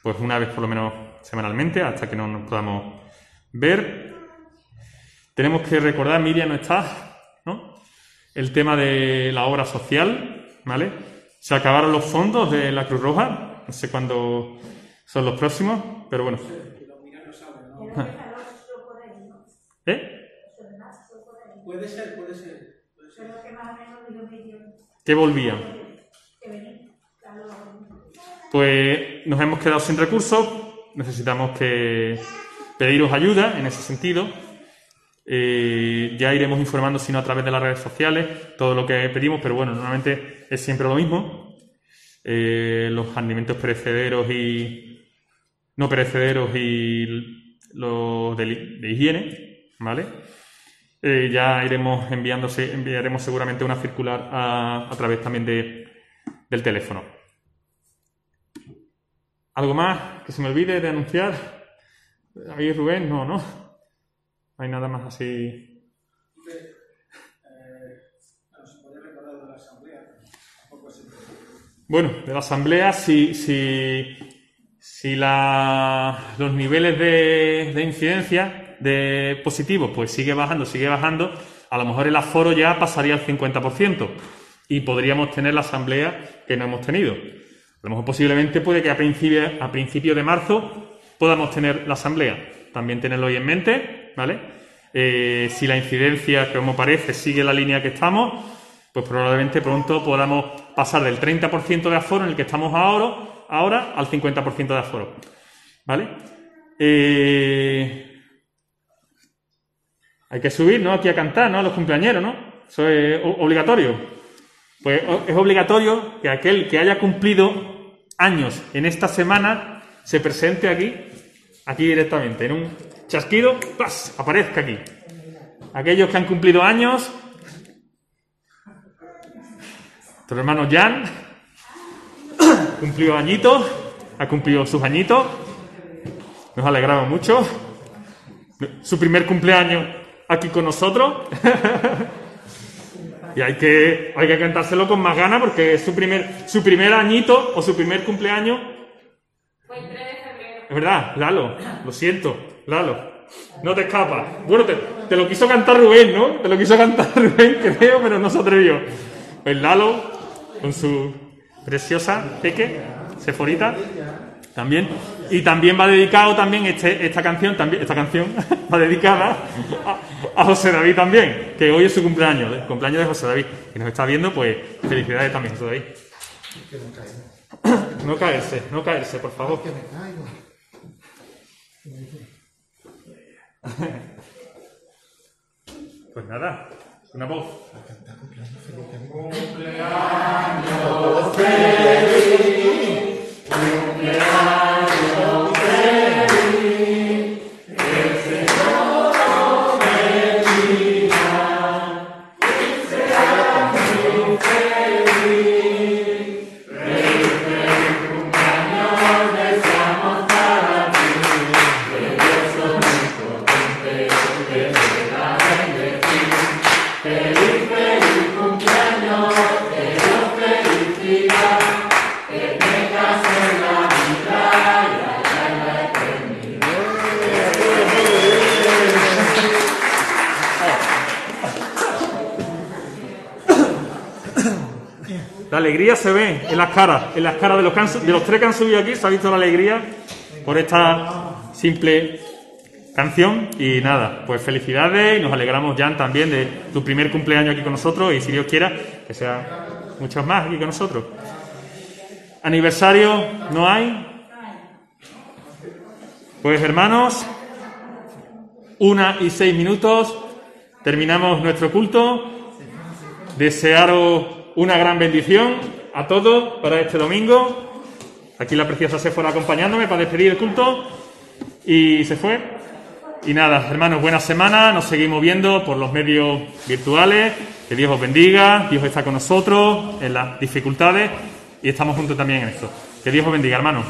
pues una vez por lo menos semanalmente hasta que no nos podamos ver. Tenemos que recordar, Miriam no está, ¿no? El tema de la obra social, ¿vale? Se acabaron los fondos de la Cruz Roja, no sé cuándo son los próximos, pero bueno. ¿Eh? Puede ser, puede ser. Que volvían. Pues nos hemos quedado sin recursos, necesitamos que pediros ayuda en ese sentido. Eh, ya iremos informando, si no a través de las redes sociales, todo lo que pedimos, pero bueno, normalmente es siempre lo mismo. Eh, los alimentos perecederos y no perecederos y los de, higiene, ¿vale? Eh, ya iremos enviándose, enviaremos seguramente una circular a, a través también de, del teléfono. ¿Algo más que se me olvide de anunciar? Ahí Rubén, no, no. No hay nada más así. Bueno, de la asamblea, si, si, si la, los niveles de, de incidencia de positivos pues sigue bajando, sigue bajando, a lo mejor el aforo ya pasaría al 50% y podríamos tener la asamblea que no hemos tenido. A lo mejor posiblemente puede que a principios a principio de marzo podamos tener la asamblea. También tenerlo ahí en mente, ¿vale? Eh, si la incidencia, como parece, sigue la línea que estamos, pues probablemente pronto podamos pasar del 30% de aforo en el que estamos ahora, ahora al 50% de aforo. ¿Vale? Eh, hay que subir, ¿no? Aquí a cantar, ¿no? A los cumpleañeros, ¿no? Eso es obligatorio. Pues es obligatorio que aquel que haya cumplido años en esta semana se presente aquí, aquí directamente, en un chasquido, ¡plas! aparezca aquí. Aquellos que han cumplido años, nuestro hermano Jan (coughs) cumplió añitos, ha cumplido sus añitos, nos alegramos mucho. Su primer cumpleaños aquí con nosotros. (laughs) Y hay que, hay que cantárselo con más ganas porque es su primer, su primer añito o su primer cumpleaños. Fue el 3 de febrero. Es verdad, Lalo, lo siento, Lalo. No te escapas. Bueno, te, te lo quiso cantar Rubén, ¿no? Te lo quiso cantar (laughs) Rubén, creo, pero no se atrevió. Pues Lalo, con su preciosa peque, Seforita, también. Y también va dedicado también este, esta canción, también, esta canción (laughs) va dedicada a, a José David también, que hoy es su cumpleaños, el cumpleaños de José David. Y nos está viendo, pues felicidades también, José David. No caerse, no caerse, por favor. Pues nada, una voz. La alegría se ve en las caras, en las caras de los, de los tres que han subido aquí, se ha visto la alegría por esta simple canción. Y nada, pues felicidades y nos alegramos, Jan, también de tu primer cumpleaños aquí con nosotros y si Dios quiera, que sea muchos más aquí con nosotros. Aniversario no hay. Pues hermanos, una y seis minutos, terminamos nuestro culto. Desearos una gran bendición a todos para este domingo. Aquí la preciosa Sephora acompañándome para despedir el culto. Y se fue. Y nada, hermanos, buena semana. Nos seguimos viendo por los medios virtuales. Que Dios os bendiga. Dios está con nosotros en las dificultades y estamos juntos también en esto. Que Dios os bendiga, hermanos.